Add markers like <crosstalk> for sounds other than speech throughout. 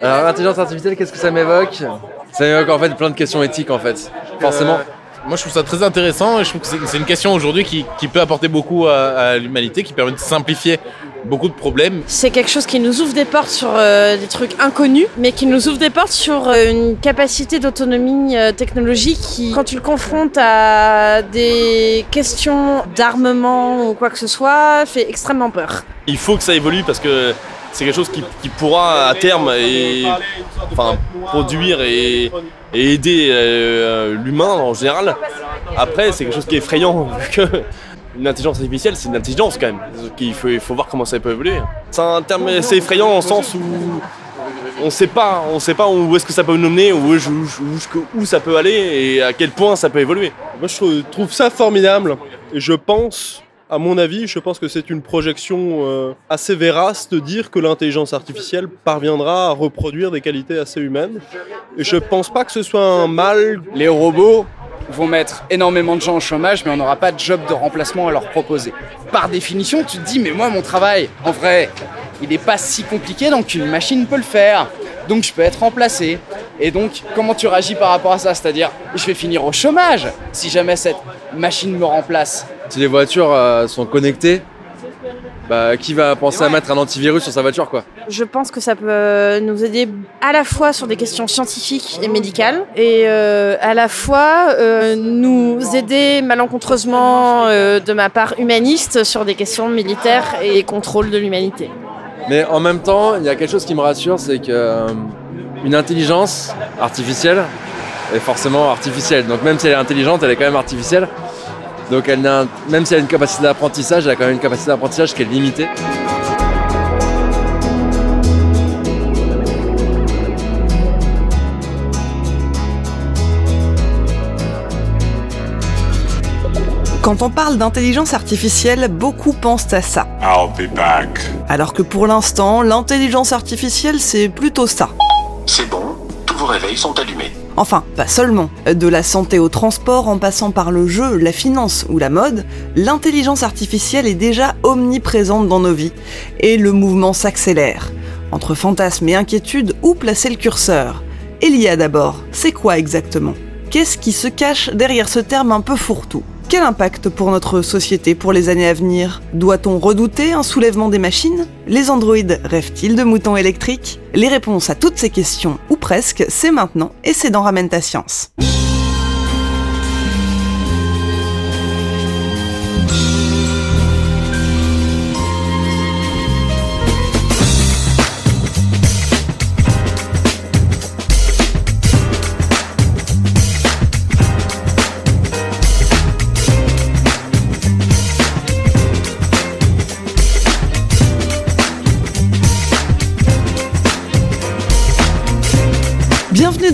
Alors l'intelligence artificielle, qu'est-ce que ça m'évoque Ça m'évoque en fait plein de questions éthiques en fait. Forcément. Moi, je trouve ça très intéressant et je trouve que c'est- c'est une question aujourd'hui qui, qui peut apporter beaucoup à, à l'humanité, qui permet de simplifier beaucoup de problèmes. C'est quelque chose qui nous ouvre des portes sur euh, des trucs inconnus, mais qui nous ouvre des portes sur euh, une capacité d'autonomie euh, technologique qui, quand tu le confrontes à des questions d'armement ou quoi que ce soit, fait extrêmement peur. Il faut que ça évolue parce que c'est quelque chose qui, pourra à terme produire et, aider euh, l'humain en général. Après, c'est quelque chose qui est effrayant <laughs> vu que une intelligence artificielle, c'est une intelligence quand même. Il faut, voir comment ça peut évoluer. C'est un terme assez effrayant en sens où on sait pas, sait pas où est-ce que ça peut nous mener, où, où ça peut aller et à quel point ça peut évoluer. Moi, je trouve ça formidable. Et je pense, à mon avis, je pense que c'est une projection euh, assez vérace de dire que l'intelligence artificielle parviendra à reproduire des qualités assez humaines. Et je pense pas que ce soit un mal. Les robots vont mettre énormément de gens au chômage, mais on n'aura pas de job de remplacement à leur proposer. Par définition, tu te dis, mais moi, mon travail, en vrai, il n'est pas si compliqué, donc une machine peut le faire. Donc je peux être remplacé. Et donc, comment tu réagis par rapport à ça? C'est-à-dire, je vais finir au chômage si jamais cette machine me remplace. Si les voitures euh, sont connectées, bah, qui va penser à mettre un antivirus sur sa voiture quoi? Je pense que ça peut nous aider à la fois sur des questions scientifiques et médicales, et euh, à la fois euh, nous aider malencontreusement euh, de ma part humaniste sur des questions militaires et contrôle de l'humanité. Mais en même temps, il y a quelque chose qui me rassure, c'est que euh, une intelligence artificielle est forcément artificielle. Donc même si elle est intelligente, elle est quand même artificielle. Donc elle n'a- même si elle a une capacité d'apprentissage, elle a quand même une capacité d'apprentissage qui est limitée. Quand on parle d'intelligence artificielle, beaucoup pensent à ça. I'll be back. Alors que pour l'instant, l'intelligence artificielle, c'est plutôt ça. C'est bon, tous vos réveils sont allumés. Enfin, pas seulement. De la santé au transport, en passant par le jeu, la finance ou la mode, l'intelligence artificielle est déjà omniprésente dans nos vies. Et le mouvement s'accélère. Entre fantasmes et inquiétudes, où placer le curseur? Elia d'abord, c'est quoi exactement? Qu'est-ce qui se cache derrière ce terme un peu fourre-tout? Quel impact pour notre société pour les années à venir Doit-on redouter un soulèvement des machines Les androïdes rêvent-ils de moutons électriques Les réponses à toutes ces questions, ou presque, c'est maintenant et c'est dans Ramène ta science.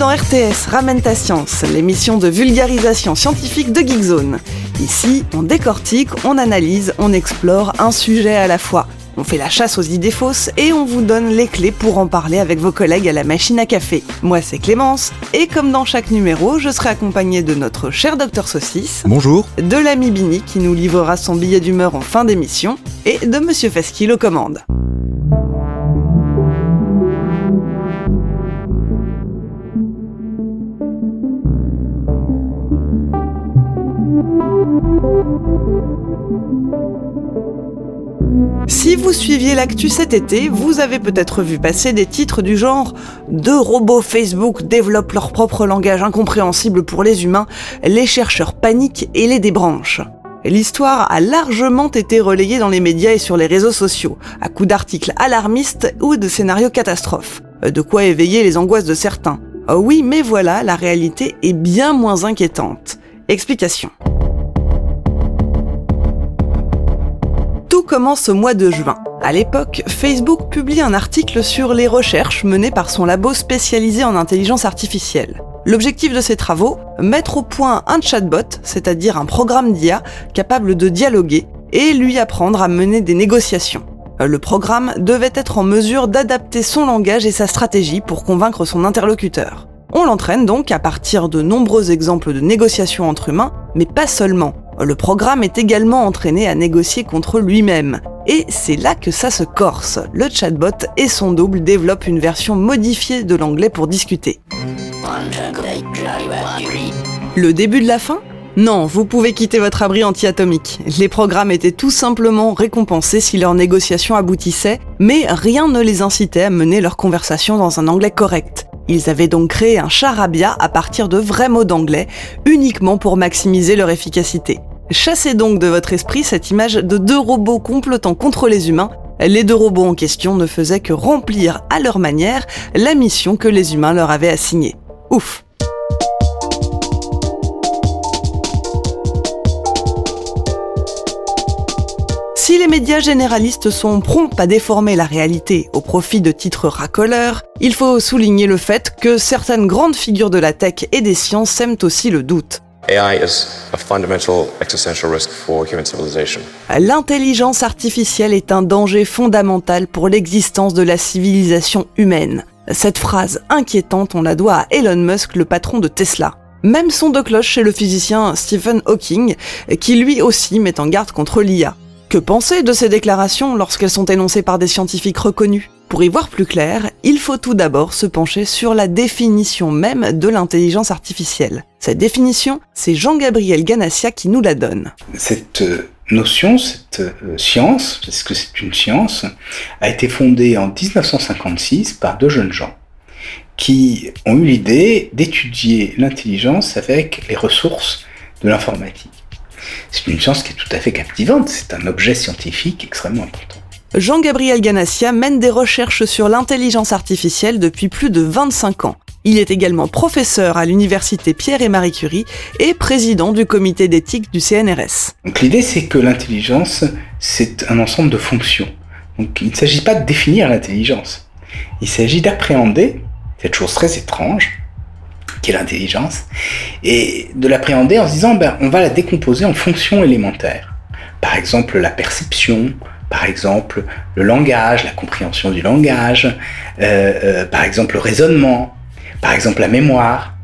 Dans RTS Ramène ta science, l'émission de vulgarisation scientifique de Geekzone. Ici, on décortique, on analyse, on explore un sujet à la fois. On fait la chasse aux idées fausses et on vous donne les clés pour en parler avec vos collègues à la machine à café. Moi, c'est Clémence, et comme dans chaque numéro, je serai accompagnée de notre cher docteur Saucisse, Bonjour. de l'ami Bini qui nous livrera son billet d'humeur en fin d'émission, et de Monsieur Fasquille aux commandes. Si vous suiviez l'actu cet été, vous avez peut-être vu passer des titres du genre Deux robots Facebook développent leur propre langage incompréhensible pour les humains, les chercheurs paniquent et les débranchent. L'histoire a largement été relayée dans les médias et sur les réseaux sociaux, à coups d'articles alarmistes ou de scénarios catastrophes. De quoi éveiller les angoisses de certains. Oh oui, mais voilà, la réalité est bien moins inquiétante. Explication. Commence au mois de juin. À l'époque, Facebook publie un article sur les recherches menées par son labo spécialisé en intelligence artificielle. L'objectif de ces travaux, mettre au point un chatbot, c'est-à-dire un programme d'IA capable de dialoguer, et lui apprendre à mener des négociations. Le programme devait être en mesure d'adapter son langage et sa stratégie pour convaincre son interlocuteur. On l'entraîne donc à partir de nombreux exemples de négociations entre humains, mais pas seulement. Le programme est également entraîné à négocier contre lui-même. Et c'est là que ça se corse. Le chatbot et son double développent une version modifiée de l'anglais pour discuter. Le début de la fin? Non, vous pouvez quitter votre abri anti-atomique. Les programmes étaient tout simplement récompensés si leur négociation aboutissait, mais rien ne les incitait à mener leur conversation dans un anglais correct. Ils avaient donc créé un charabia à partir de vrais mots d'anglais, uniquement pour maximiser leur efficacité. Chassez donc de votre esprit cette image de deux robots complotant contre les humains. Les deux robots en question ne faisaient que remplir à leur manière la mission que les humains leur avaient assignée. Ouf Si les médias généralistes sont prompts à déformer la réalité au profit de titres racoleurs, il faut souligner le fait que certaines grandes figures de la tech et des sciences sèment aussi le doute. L'intelligence artificielle est un danger fondamental pour l'existence de la civilisation humaine. Cette phrase inquiétante, on la doit à Elon Musk, le patron de Tesla. Même son de cloche chez le physicien Stephen Hawking, qui lui aussi met en garde contre l'IA. Que penser de ces déclarations lorsqu'elles sont énoncées par des scientifiques reconnus? Pour y voir plus clair, il faut tout d'abord se pencher sur la définition même de l'intelligence artificielle. Cette définition, c'est Jean-Gabriel Ganassia qui nous la donne. Cette euh, notion, cette euh, science, parce que c'est une science, a été fondée en 1956 par deux jeunes gens qui ont eu l'idée d'étudier l'intelligence avec les ressources de l'informatique. C'est une science qui est tout à fait captivante, c'est un objet scientifique extrêmement important. Jean-Gabriel Ganassia mène des recherches sur l'intelligence artificielle depuis plus de 25 ans. Il est également professeur à l'université Pierre et Marie Curie et président du comité d'éthique du CNRS. l'idée c'est que l'intelligence c'est un ensemble de fonctions. Donc il ne s'agit pas de définir l'intelligence. Il s'agit d'appréhender cette chose très étrange qui est l'intelligence, et de l'appréhender en se disant, ben, on va la décomposer en fonctions élémentaires. Par exemple, la perception, par exemple, le langage, la compréhension du langage, euh, euh, par exemple, le raisonnement, par exemple, la mémoire.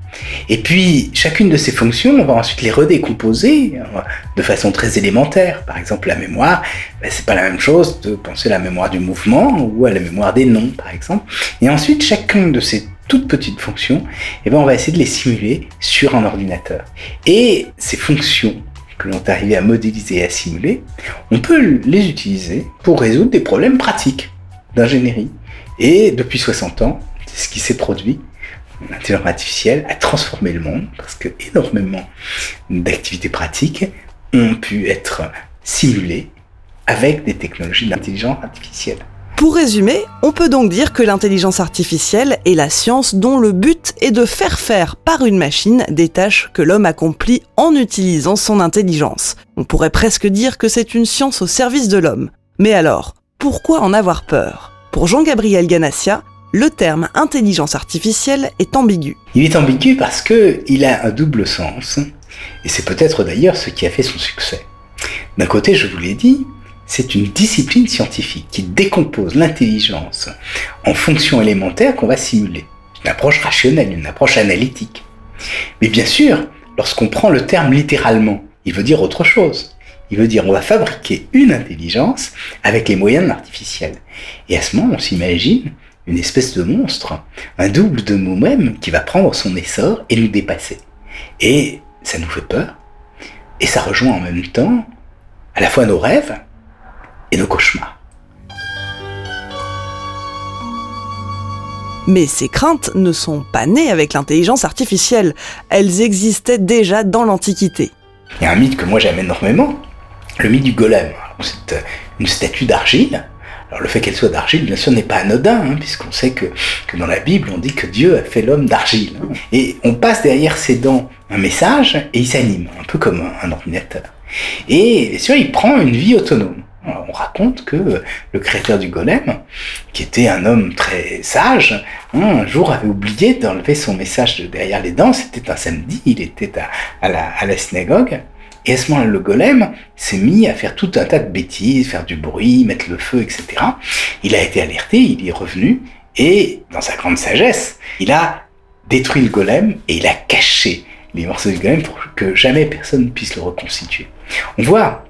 Et puis, chacune de ces fonctions, on va ensuite les redécomposer euh, de façon très élémentaire. Par exemple, la mémoire, ben, c'est pas la même chose de penser à la mémoire du mouvement ou à la mémoire des noms, par exemple. Et ensuite, chacune de ces toutes petites fonctions, eh ben on va essayer de les simuler sur un ordinateur. Et ces fonctions que l'on est arrivé à modéliser et à simuler, on peut les utiliser pour résoudre des problèmes pratiques d'ingénierie. Et depuis 60 ans, c'est ce qui s'est produit. L'intelligence artificielle a transformé le monde parce que énormément d'activités pratiques ont pu être simulées avec des technologies d'intelligence artificielle. Pour résumer, on peut donc dire que l'intelligence artificielle est la science dont le but est de faire faire par une machine des tâches que l'homme accomplit en utilisant son intelligence. On pourrait presque dire que c'est une science au service de l'homme. Mais alors, pourquoi en avoir peur? Pour Jean-Gabriel Ganassia, le terme intelligence artificielle est ambigu. Il est ambigu parce qu'il a un double sens, et c'est peut-être d'ailleurs ce qui a fait son succès. D'un côté, je vous l'ai dit, c'est une discipline scientifique qui décompose l'intelligence en fonctions élémentaires qu'on va simuler. Une approche rationnelle, une approche analytique. Mais bien sûr, lorsqu'on prend le terme littéralement, il veut dire autre chose. Il veut dire on va fabriquer une intelligence avec les moyens artificiels. Et à ce moment, on s'imagine une espèce de monstre, un double de nous-mêmes qui va prendre son essor et nous dépasser. Et ça nous fait peur. Et ça rejoint en même temps à la fois nos rêves, et nos cauchemars. Mais ces craintes ne sont pas nées avec l'intelligence artificielle, elles existaient déjà dans l'Antiquité. Il y a un mythe que moi j'aime énormément, le mythe du golem. C'est euh, une statue d'argile. Alors le fait qu'elle soit d'argile, bien sûr, n'est pas anodin, hein, puisqu'on sait que, que, dans la Bible, on dit que Dieu a fait l'homme d'argile. Et on passe derrière ses dents un message et il s'anime, un peu comme un, un ordinateur. Et bien sûr, il prend une vie autonome on raconte que le créateur du golem, qui était un homme très sage, hein, un jour avait oublié d'enlever son message de derrière les dents. C'était un samedi, il était à, la, synagogue. Et à ce moment-là, le golem s'est mis à faire tout un tas de bêtises, faire du bruit, mettre le feu, etc. Il a été alerté, il est revenu, et dans sa grande sagesse, il a détruit le golem et il a caché les morceaux du golem pour que jamais personne ne puisse le reconstituer. On voit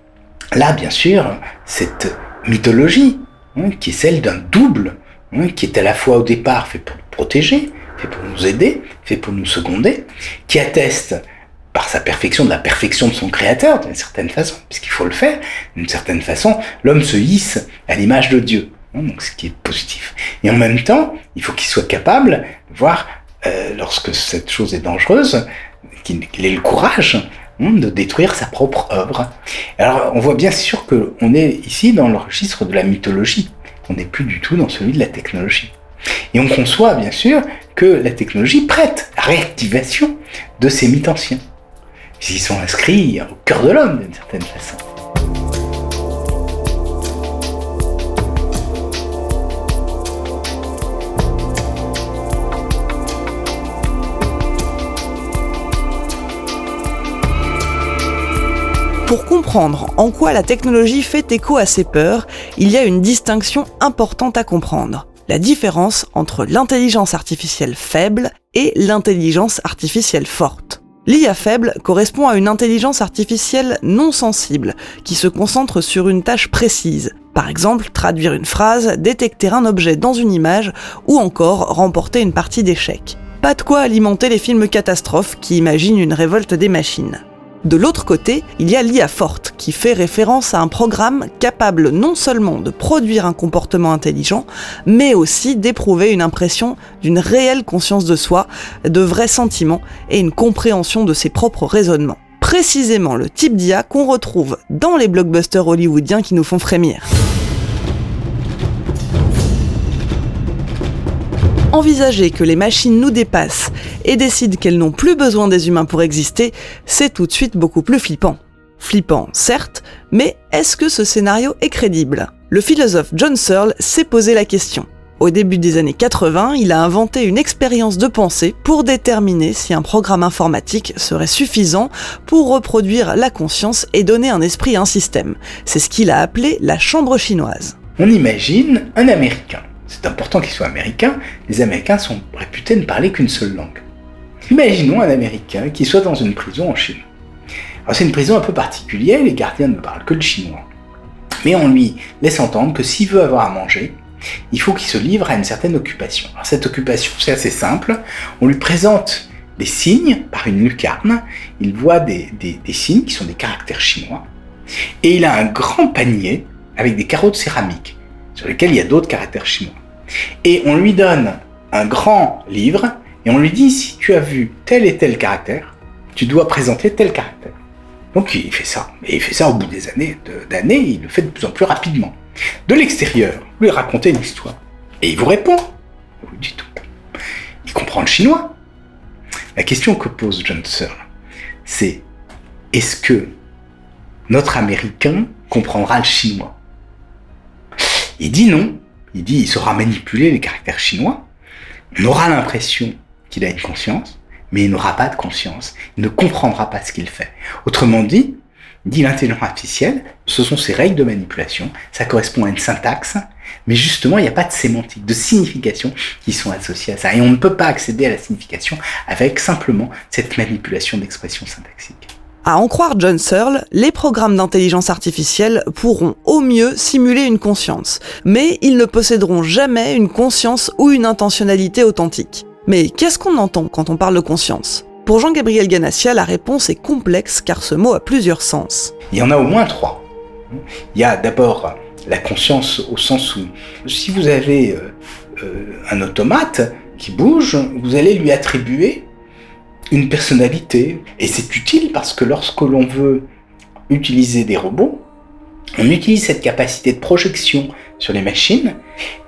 là, bien sûr, cette mythologie hein, qui est celle d'un double, hein, qui est à la fois au départ fait pour nous protéger, fait pour nous aider, fait pour nous seconder, qui atteste par sa perfection de la perfection de son créateur, d'une certaine façon, puisqu'il faut le faire, d'une certaine façon, l'homme se hisse à l'image de Dieu, hein, donc ce qui est positif. Et en même temps, il faut qu'il soit capable de voir, euh, lorsque cette chose est dangereuse, qu'il ait le courage de détruire sa propre œuvre. Alors, on voit bien sûr qu'on est ici dans le registre de la mythologie. On n'est plus du tout dans celui de la technologie. Et on conçoit bien sûr que la technologie prête à réactivation de ces mythes anciens. Ils sont inscrits au cœur de l'homme d'une certaine façon. Pour comprendre en quoi la technologie fait écho à ces peurs, il y a une distinction importante à comprendre. La différence entre l'intelligence artificielle faible et l'intelligence artificielle forte. L'IA faible correspond à une intelligence artificielle non sensible, qui se concentre sur une tâche précise. Par exemple, traduire une phrase, détecter un objet dans une image, ou encore remporter une partie d'échecs. Pas de quoi alimenter les films catastrophes qui imaginent une révolte des machines. De l'autre côté, il y a l'IA forte, qui fait référence à un programme capable non seulement de produire un comportement intelligent, mais aussi d'éprouver une impression d'une réelle conscience de soi, de vrais sentiments et une compréhension de ses propres raisonnements. Précisément le type d'IA qu'on retrouve dans les blockbusters hollywoodiens qui nous font frémir. Envisager que les machines nous dépassent et décident qu'elles n'ont plus besoin des humains pour exister, c'est tout de suite beaucoup plus flippant. Flippant, certes, mais est-ce que ce scénario est crédible? Le philosophe John Searle s'est posé la question. Au début des années 80, il a inventé une expérience de pensée pour déterminer si un programme informatique serait suffisant pour reproduire la conscience et donner un esprit à un système. C'est ce qu'il a appelé la chambre chinoise. On imagine un Américain c'est important qu'il soit américain, les Américains sont réputés ne parler qu'une seule langue. Imaginons un Américain qui soit dans une prison en Chine. C'est une prison un peu particulière, les gardiens ne parlent que le chinois. Mais on lui laisse entendre que s'il veut avoir à manger, il faut qu'il se livre à une certaine occupation. Cette occupation, c'est assez simple. On lui présente des signes par une lucarne. Il voit des signes qui sont des caractères chinois. Et il a un grand panier avec des carreaux de céramique sur lesquels il y a d'autres caractères chinois. Et on lui donne un grand livre et on lui dit si tu as vu tel et tel caractère, tu dois présenter tel caractère. Donc il fait ça. Et il fait ça au bout des années, d'années, il le fait de plus en plus rapidement. De l'extérieur, lui racontez une histoire. Et il vous répond. Vous dites tout. Il comprend le chinois. La question que pose John Searle, c'est est-ce que notre Américain comprendra le chinois? Il dit non. Il dit il saura manipuler les caractères chinois. On aura l'impression qu'il a une conscience, mais il n'aura pas de conscience. Il ne comprendra pas ce qu'il fait. Autrement dit, dit l'intelligence artificielle, ce sont ses règles de manipulation, ça correspond à une syntaxe, mais justement, il n'y a pas de sémantique, de signification qui sont associées à ça. Et on ne peut pas accéder à la signification avec simplement cette manipulation d'expression syntaxique. À en croire John Searle, les programmes d'intelligence artificielle pourront au mieux simuler une conscience, mais ils ne posséderont jamais une conscience ou une intentionnalité authentique. Mais qu'est-ce qu'on entend quand on parle de conscience? Pour Jean-Gabriel Ganassia, la réponse est complexe car ce mot a plusieurs sens. Il y en a au moins trois. Il y a d'abord la conscience au sens où si vous avez euh, euh, un automate qui bouge, vous allez lui attribuer une personnalité. Et c'est utile parce que lorsque l'on veut utiliser des robots, on utilise cette capacité de projection sur les machines.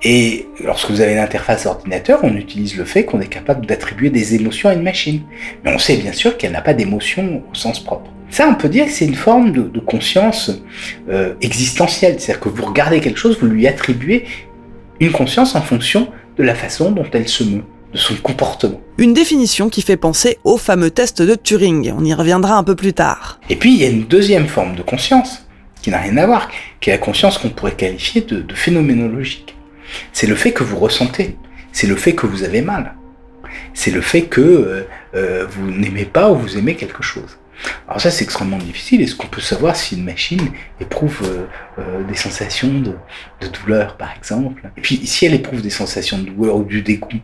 Et lorsque vous avez une interface ordinateur, on utilise le fait qu'on est capable d'attribuer des émotions à une machine. Mais on sait bien sûr qu'elle n'a pas d'émotion au sens propre. Ça, on peut dire que c'est une forme de, conscience euh, existentielle. C'est-à-dire que vous regardez quelque chose, vous lui attribuez une conscience en fonction de la façon dont elle se meut de son comportement. Une définition qui fait penser au fameux test de Turing, on y reviendra un peu plus tard. Et puis il y a une deuxième forme de conscience, qui n'a rien à voir, qui est la conscience qu'on pourrait qualifier de, phénoménologique. C'est le fait que vous ressentez, c'est le fait que vous avez mal, c'est le fait que euh, euh, vous n'aimez pas ou vous aimez quelque chose. Alors ça, c'est extrêmement difficile. Est-ce qu'on peut savoir si une machine éprouve euh, euh, des sensations de, de, douleur, par exemple? Et puis, si elle éprouve des sensations de douleur ou du dégoût,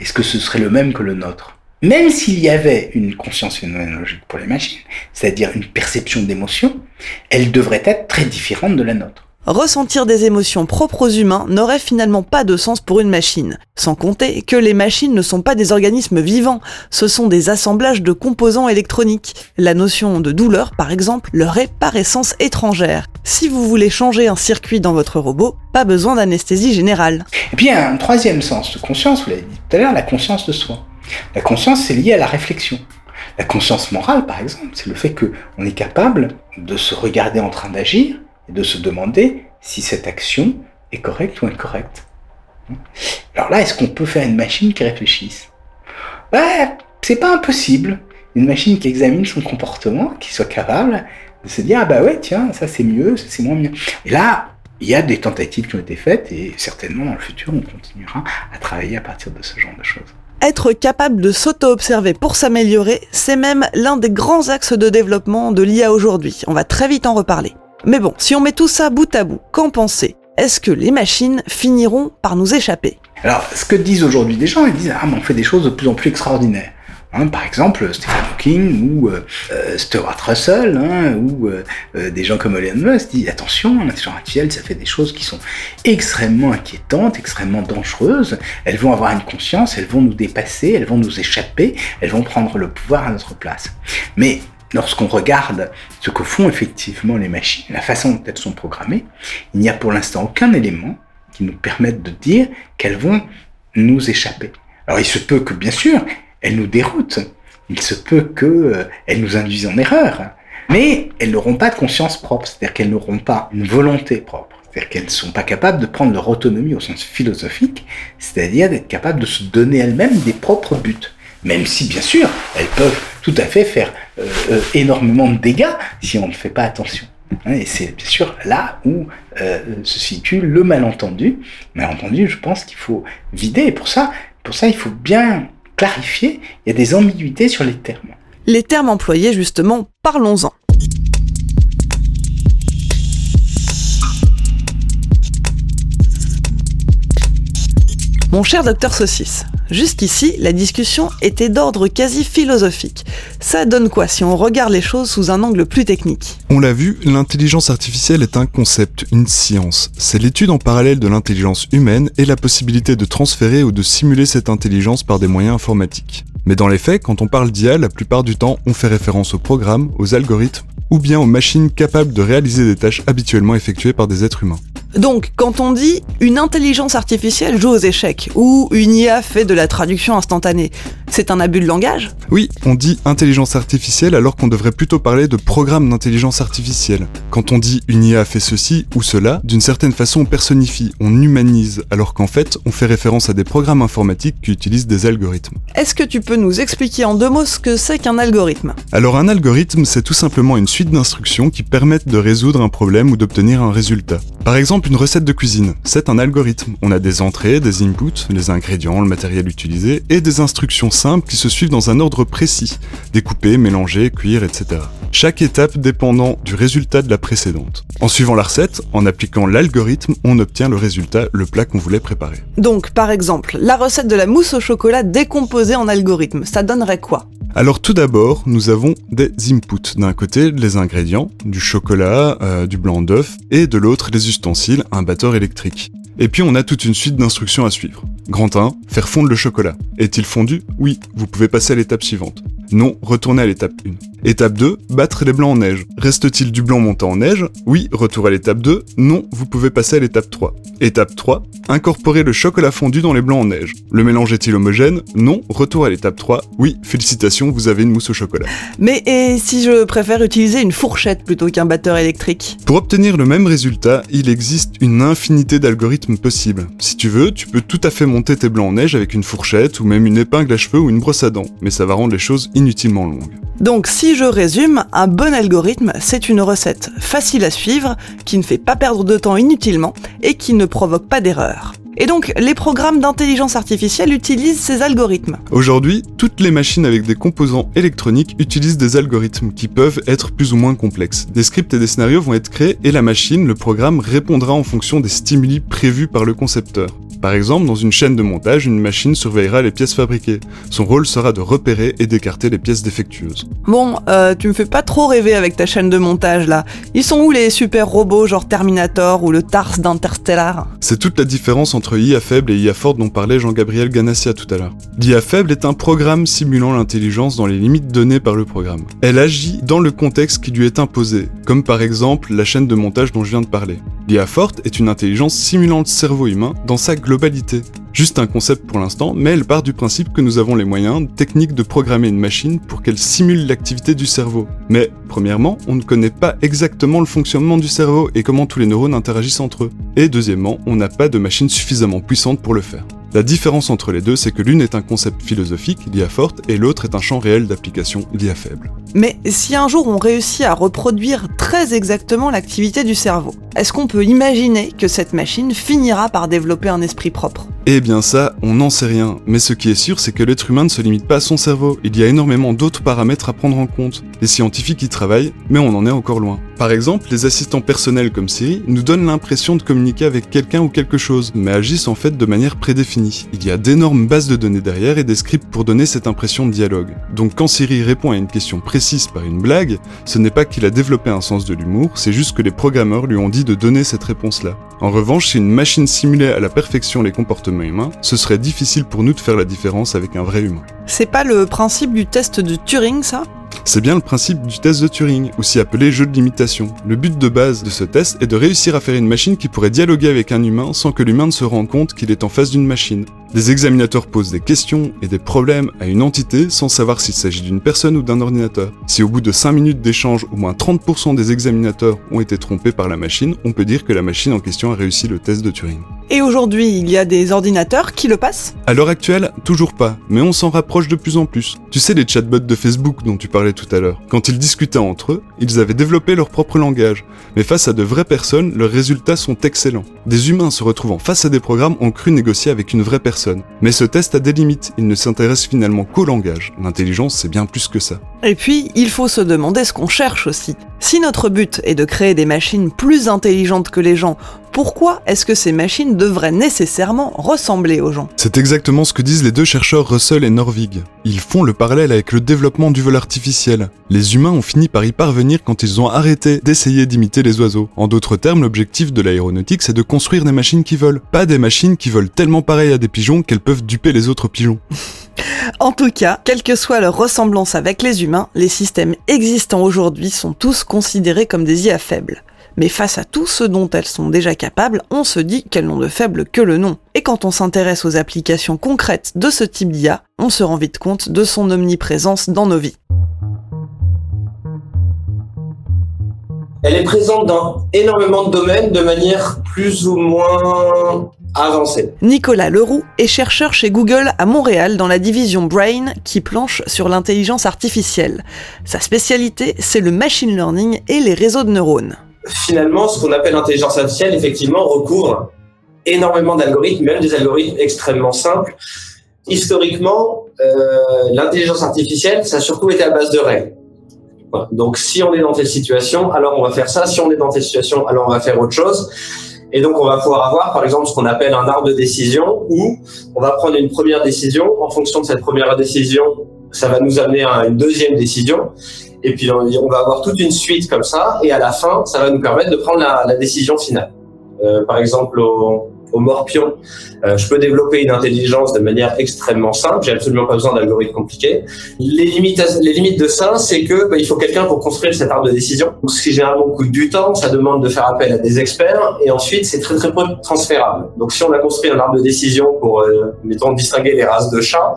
est-ce que ce serait le même que le nôtre? Même s'il y avait une conscience phénoménologique pour les machines, c'est-à-dire une perception d'émotion, elle devrait être très différente de la nôtre ressentir des émotions propres aux humains n'aurait finalement pas de sens pour une machine. Sans compter que les machines ne sont pas des organismes vivants, ce sont des assemblages de composants électroniques. La notion de douleur, par exemple, leur est par essence étrangère. Si vous voulez changer un circuit dans votre robot, pas besoin d'anesthésie générale. Et puis y a un troisième sens de conscience, vous l'avez dit tout à l'heure, la conscience de soi. La conscience, c'est lié à la réflexion. La conscience morale, par exemple, c'est le fait qu'on est capable de se regarder en train d'agir et de se demander si cette action est correcte ou incorrecte. Alors là, est-ce qu'on peut faire une machine qui réfléchisse? Ben, c'est pas impossible. Une machine qui examine son comportement, qui soit capable de se dire ah bah ouais tiens ça c'est mieux, ça c'est moins bien. Et là, il y a des tentatives qui ont été faites et certainement dans le futur on continuera à travailler à partir de ce genre de choses. Être capable de s'auto-observer pour s'améliorer, c'est même l'un des grands axes de développement de l'IA aujourd'hui. On va très vite en reparler. Mais bon, si on met tout ça bout à bout, qu'en pensez Est-ce que les machines finiront par nous échapper? Alors, ce que disent aujourd'hui des gens, ils disent Ah, mais on fait des choses de plus en plus extraordinaires. Hein, par exemple, Stephen Hawking ou euh, euh, Stuart Russell hein, ou euh, des gens comme Elon Musk disent attention, l'intelligence artificielle, ça fait des choses qui sont extrêmement inquiétantes, extrêmement dangereuses. Elles vont avoir une conscience, elles vont nous dépasser, elles vont nous échapper, elles vont prendre le pouvoir à notre place. Mais lorsqu'on regarde ce que font effectivement les machines, la façon dont elles sont programmées, il n'y a pour l'instant aucun élément qui nous permette de dire qu'elles vont nous échapper. Alors il se peut que, bien sûr, elles nous déroutent, il se peut qu'elles euh, nous induisent en erreur, mais elles n'auront pas de conscience propre, c'est-à-dire qu'elles n'auront pas une volonté propre. C'est-à-dire qu'elles ne sont pas capables de prendre leur autonomie au sens philosophique, c'est-à-dire d'être capables de se donner elles-mêmes des propres buts. Même si, bien sûr, elles peuvent tout à fait faire énormément de dégâts si on ne fait pas attention. Hein, et c'est bien sûr là où euh, se situe le malentendu. Malentendu, je pense qu'il faut vider. Et pour ça, pour ça, il faut bien clarifier. Il y a des ambiguïtés sur les termes. Les termes employés, justement, parlons-en. Mon cher docteur Saucisse, jusqu'ici, la discussion était d'ordre quasi philosophique. Ça donne quoi si on regarde les choses sous un angle plus technique? On l'a vu, l'intelligence artificielle est un concept, une science. C'est l'étude en parallèle de l'intelligence humaine et la possibilité de transférer ou de simuler cette intelligence par des moyens informatiques. Mais dans les faits, quand on parle d'IA, la plupart du temps, on fait référence aux programmes, aux algorithmes ou bien aux machines capables de réaliser des tâches habituellement effectuées par des êtres humains. Donc, quand on dit une intelligence artificielle joue aux échecs ou une IA fait de la traduction instantanée, c'est un abus de langage? Oui, on dit intelligence artificielle alors qu'on devrait plutôt parler de programme d'intelligence artificielle. Quand on dit une IA fait ceci ou cela, d'une certaine façon on personnifie, on humanise, alors qu'en fait on fait référence à des programmes informatiques qui utilisent des algorithmes. Est-ce que tu peux nous expliquer en deux mots ce que c'est qu'un algorithme? Alors un algorithme c'est tout simplement une suite d'instructions qui permettent de résoudre un problème ou d'obtenir un résultat. Par exemple, une recette de cuisine, c'est un algorithme. On a des entrées, des inputs, les ingrédients, le matériel utilisé, et des instructions simples qui se suivent dans un ordre précis, découper, mélanger, cuire, etc. Chaque étape dépendant du résultat de la précédente. En suivant la recette, en appliquant l'algorithme, on obtient le résultat, le plat qu'on voulait préparer. Donc, par exemple, la recette de la mousse au chocolat décomposée en algorithme, ça donnerait quoi? Alors tout d'abord, nous avons des inputs. D'un côté, les ingrédients, du chocolat, euh, du blanc d'œuf, et de l'autre, les ustensiles, un batteur électrique. Et puis on a toute une suite d'instructions à suivre. Grand 1, faire fondre le chocolat. Est-il fondu? Oui, vous pouvez passer à l'étape suivante. Non, retournez à l'étape 1. Étape 2, battre les blancs en neige. Reste-t-il du blanc montant en neige? Oui, retour à l'étape 2. Non, vous pouvez passer à l'étape 3. Étape 3, incorporer le chocolat fondu dans les blancs en neige. Le mélange est-il homogène? Non, retour à l'étape 3. Oui, félicitations, vous avez une mousse au chocolat. Mais et si je préfère utiliser une fourchette plutôt qu'un batteur électrique? Pour obtenir le même résultat, il existe une infinité d'algorithmes possibles. Si tu veux, tu peux tout à fait monter tes blancs en neige avec une fourchette ou même une épingle à cheveux ou une brosse à dents, mais ça va rendre les choses inutilement longues. Donc si je résume, un bon algorithme, c'est une recette facile à suivre, qui ne fait pas perdre de temps inutilement et qui ne provoque pas d'erreur. Et donc, les programmes d'intelligence artificielle utilisent ces algorithmes. Aujourd'hui, toutes les machines avec des composants électroniques utilisent des algorithmes qui peuvent être plus ou moins complexes. Des scripts et des scénarios vont être créés et la machine, le programme, répondra en fonction des stimuli prévus par le concepteur. Par exemple, dans une chaîne de montage, une machine surveillera les pièces fabriquées. Son rôle sera de repérer et d'écarter les pièces défectueuses. Bon, euh, tu me fais pas trop rêver avec ta chaîne de montage là. Ils sont où les super robots genre Terminator ou le Tars d'Interstellar? C'est toute la différence entre IA faible et IA forte dont parlait Jean-Gabriel Ganassia tout à l'heure. L'IA faible est un programme simulant l'intelligence dans les limites données par le programme. Elle agit dans le contexte qui lui est imposé, comme par exemple la chaîne de montage dont je viens de parler. L'IA forte est une intelligence simulant le cerveau humain dans sa globalité. Juste un concept pour l'instant, mais elle part du principe que nous avons les moyens techniques de programmer une machine pour qu'elle simule l'activité du cerveau. Mais, premièrement, on ne connaît pas exactement le fonctionnement du cerveau et comment tous les neurones interagissent entre eux. Et deuxièmement, on n'a pas de machine suffisamment puissante pour le faire. La différence entre les deux, c'est que l'une est un concept philosophique, l'IA forte, et l'autre est un champ réel d'application, l'IA faible. Mais si un jour on réussit à reproduire très exactement l'activité du cerveau, est-ce qu'on peut imaginer que cette machine finira par développer un esprit propre? Eh bien ça, on n'en sait rien, mais ce qui est sûr, c'est que l'être humain ne se limite pas à son cerveau, il y a énormément d'autres paramètres à prendre en compte. Les scientifiques y travaillent, mais on en est encore loin. Par exemple, les assistants personnels comme Siri nous donnent l'impression de communiquer avec quelqu'un ou quelque chose, mais agissent en fait de manière prédéfinie. Il y a d'énormes bases de données derrière et des scripts pour donner cette impression de dialogue. Donc quand Siri répond à une question précise par une blague, ce n'est pas qu'il a développé un sens de l'humour, c'est juste que les programmeurs lui ont dit de donner cette réponse-là. En revanche, si une machine simulait à la perfection les comportements humains, ce serait difficile pour nous de faire la différence avec un vrai humain. C'est pas le principe du test de Turing, ça? C'est bien le principe du test de Turing, aussi appelé jeu de l'imitation. Le but de base de ce test est de réussir à faire une machine qui pourrait dialoguer avec un humain sans que l'humain ne se rende compte qu'il est en face d'une machine. Des examinateurs posent des questions et des problèmes à une entité sans savoir s'il s'agit d'une personne ou d'un ordinateur. Si au bout de 5 minutes d'échange, au moins 30% des examinateurs ont été trompés par la machine, on peut dire que la machine en question a réussi le test de Turing. Et aujourd'hui, il y a des ordinateurs qui le passent? À l'heure actuelle, toujours pas, mais on s'en rapproche de plus en plus. Tu sais les chatbots de Facebook dont tu parlais tout à l'heure. Quand ils discutaient entre eux, ils avaient développé leur propre langage. Mais face à de vraies personnes, leurs résultats sont excellents. Des humains se retrouvant face à des programmes ont cru négocier avec une vraie personne. Mais ce test a des limites, il ne s'intéresse finalement qu'au langage. L'intelligence, c'est bien plus que ça. Et puis, il faut se demander ce qu'on cherche aussi. Si notre but est de créer des machines plus intelligentes que les gens, pourquoi est-ce que ces machines devraient nécessairement ressembler aux gens? C'est exactement ce que disent les deux chercheurs Russell et Norvig. Ils font le parallèle avec le développement du vol artificiel. Les humains ont fini par y parvenir quand ils ont arrêté d'essayer d'imiter les oiseaux. En d'autres termes, l'objectif de l'aéronautique, c'est de construire des machines qui volent, pas des machines qui volent tellement pareil à des pigeons qu'elles peuvent duper les autres pigeons. En tout cas, quelle que soit leur ressemblance avec les humains, les systèmes existants aujourd'hui sont tous considérés comme des IA faibles. Mais face à tout ce dont elles sont déjà capables, on se dit qu'elles n'ont de faible que le nom. Et quand on s'intéresse aux applications concrètes de ce type d'IA, on se rend vite compte de son omniprésence dans nos vies. Elle est présente dans énormément de domaines de manière plus ou moins avancée. Nicolas Leroux est chercheur chez Google à Montréal dans la division Brain qui planche sur l'intelligence artificielle. Sa spécialité, c'est le machine learning et les réseaux de neurones finalement, ce qu'on appelle l'intelligence artificielle, effectivement, recouvre énormément d'algorithmes, même des algorithmes extrêmement simples. Historiquement, euh, l'intelligence artificielle, ça a surtout été à base de règles. Donc, si on est dans telle situation, alors on va faire ça. Si on est dans telle situation, alors on va faire autre chose. Et donc, on va pouvoir avoir, par exemple, ce qu'on appelle un arbre de décision où on va prendre une première décision. En fonction de cette première décision, ça va nous amener à une deuxième décision. Et puis on va avoir toute une suite comme ça, et à la fin, ça va nous permettre de prendre la, décision finale. Euh, par exemple, au, au morpion, euh, je peux développer une intelligence de manière extrêmement simple. J'ai absolument pas besoin d'algorithmes compliqués. Les limites, les limites de ça, c'est que bah, il faut quelqu'un pour construire cet arbre de décision. Donc, ce qui généralement coûte du temps, ça demande de faire appel à des experts, et ensuite c'est très très peu transférable. Donc, si on a construit un arbre de décision pour, euh, mettons, distinguer les races de chats,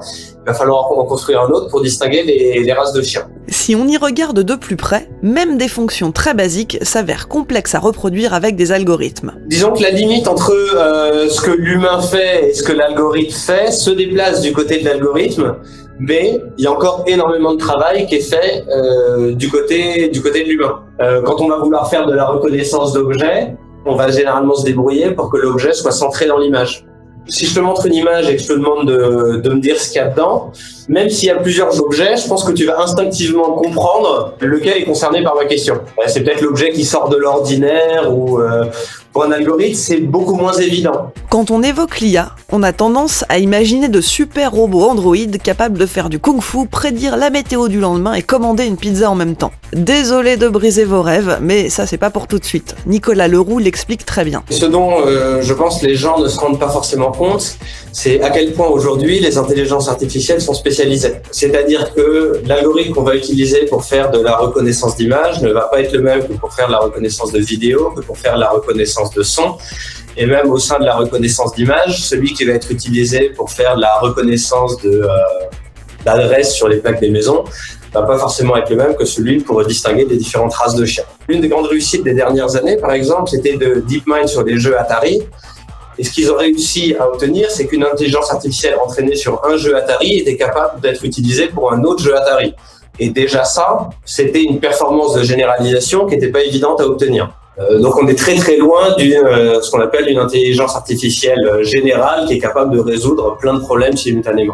va falloir en construire un autre pour distinguer les, les races de chiens. Si on y regarde de plus près, même des fonctions très basiques s'avèrent complexes à reproduire avec des algorithmes. Disons que la limite entre euh, ce que l'humain fait et ce que l'algorithme fait se déplace du côté de l'algorithme, mais il y a encore énormément de travail qui est fait euh, du côté du côté de l'humain. Euh, quand on va vouloir faire de la reconnaissance d'objets, on va généralement se débrouiller pour que l'objet soit centré dans l'image. Si je te montre une image et que je te demande de, de me dire ce qu'il y a dedans, même s'il y a plusieurs objets, je pense que tu vas instinctivement comprendre lequel est concerné par ma question. C'est peut-être l'objet qui sort de l'ordinaire ou euh, pour un algorithme, c'est beaucoup moins évident. Quand on évoque l'IA, on a tendance à imaginer de super robots androïdes capables de faire du kung-fu, prédire la météo du lendemain et commander une pizza en même temps. Désolé de briser vos rêves, mais ça c'est pas pour tout de suite. Nicolas Leroux l'explique très bien. Ce dont euh, je pense les gens ne se rendent pas forcément compte, c'est à quel point aujourd'hui les intelligences artificielles sont spécialisées. C'est-à-dire que l'algorithme qu'on va utiliser pour faire de la reconnaissance d'image ne va pas être le même que pour faire de la reconnaissance de vidéo, que pour faire de la reconnaissance de son. Et même au sein de la reconnaissance d'image, celui qui va être utilisé pour faire la reconnaissance de, euh, d'adresse sur les plaques des maisons va pas forcément être le même que celui pour distinguer des différentes races de chiens. L'une des grandes réussites des dernières années, par exemple, c'était de DeepMind sur des jeux Atari. Et ce qu'ils ont réussi à obtenir, c'est qu'une intelligence artificielle entraînée sur un jeu Atari était capable d'être utilisée pour un autre jeu Atari. Et déjà ça, c'était une performance de généralisation qui n'était pas évidente à obtenir. Euh, donc on est très très loin de euh, ce qu'on appelle une intelligence artificielle euh, générale qui est capable de résoudre plein de problèmes simultanément.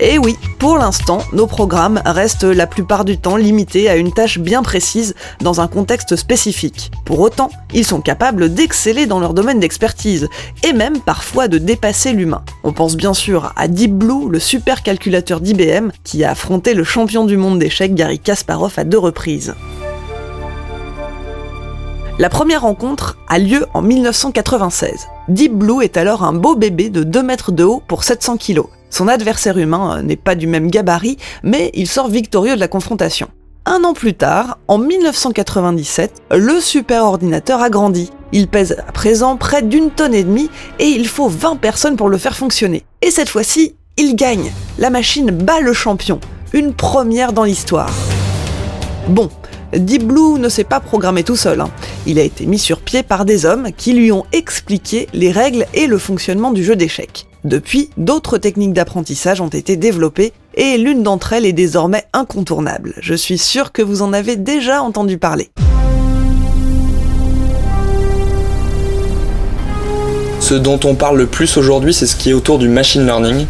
Et oui, pour l'instant, nos programmes restent la plupart du temps limités à une tâche bien précise dans un contexte spécifique. Pour autant, ils sont capables d'exceller dans leur domaine d'expertise, et même parfois de dépasser l'humain. On pense bien sûr à Deep Blue, le supercalculateur d'IBM, qui a affronté le champion du monde d'échecs Gary Kasparov à deux reprises. La première rencontre a lieu en 1996. Deep Blue est alors un beau bébé de 2 mètres de haut pour 700 kg. Son adversaire humain n'est pas du même gabarit, mais il sort victorieux de la confrontation. Un an plus tard, en 1997, le superordinateur a grandi. Il pèse à présent près d'une tonne et demie et il faut 20 personnes pour le faire fonctionner. Et cette fois-ci, il gagne. La machine bat le champion. Une première dans l'histoire. Bon, Deep Blue ne s'est pas programmé tout seul. hein. Il a été mis sur pied par des hommes qui lui ont expliqué les règles et le fonctionnement du jeu d'échecs. Depuis, d'autres techniques d'apprentissage ont été développées et l'une d'entre elles est désormais incontournable. Je suis sûr que vous en avez déjà entendu parler. Ce dont on parle le plus aujourd'hui, c'est ce qui est autour du machine learning.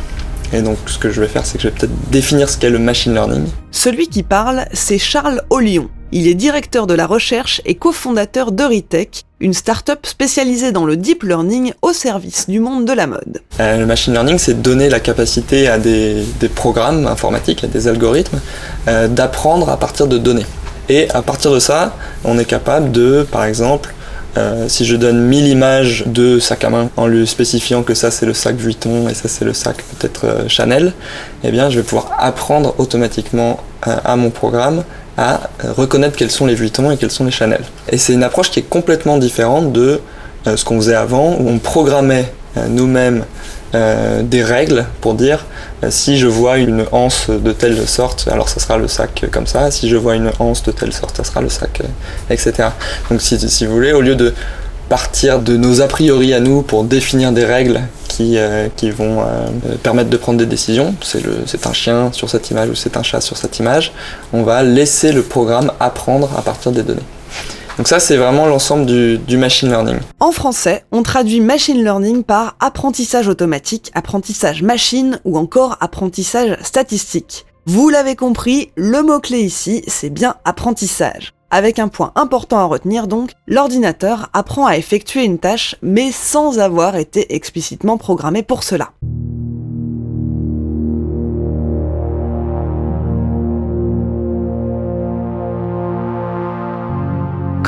Et donc, ce que je vais faire, c'est que je vais peut-être définir ce qu'est le machine learning. Celui qui parle, c'est Charles Ollion. Il est directeur de la recherche et cofondateur d'Euritech, une start-up spécialisée dans le deep learning au service du monde de la mode. Euh, le machine learning, c'est donner la capacité à des, des programmes informatiques, à des algorithmes, euh, d'apprendre à partir de données. Et à partir de ça, on est capable de, par exemple, euh, si je donne 1000 images de sac à main en lui spécifiant que ça c'est le sac Vuitton et ça c'est le sac peut-être euh, Chanel, eh bien je vais pouvoir apprendre automatiquement euh, à mon programme à reconnaître quels sont les Vuitton et quels sont les Chanel. Et c'est une approche qui est complètement différente de ce qu'on faisait avant où on programmait nous-mêmes euh, des règles pour dire euh, si je vois une anse de telle sorte, alors ça sera le sac comme ça, si je vois une anse de telle sorte, ça sera le sac, euh, etc. Donc si, vous voulez, au lieu de partir de nos a priori à nous pour définir des règles qui, qui vont permettre de prendre des décisions, c'est un chien sur cette image ou c'est un chat sur cette image, on va laisser le programme apprendre à partir des données. Donc ça c'est vraiment l'ensemble du, machine learning. En français, on traduit machine learning par apprentissage automatique, apprentissage machine ou encore apprentissage statistique. Vous l'avez compris, le mot-clé ici, c'est bien apprentissage. Avec un point important à retenir donc, l'ordinateur apprend à effectuer une tâche mais sans avoir été explicitement programmé pour cela.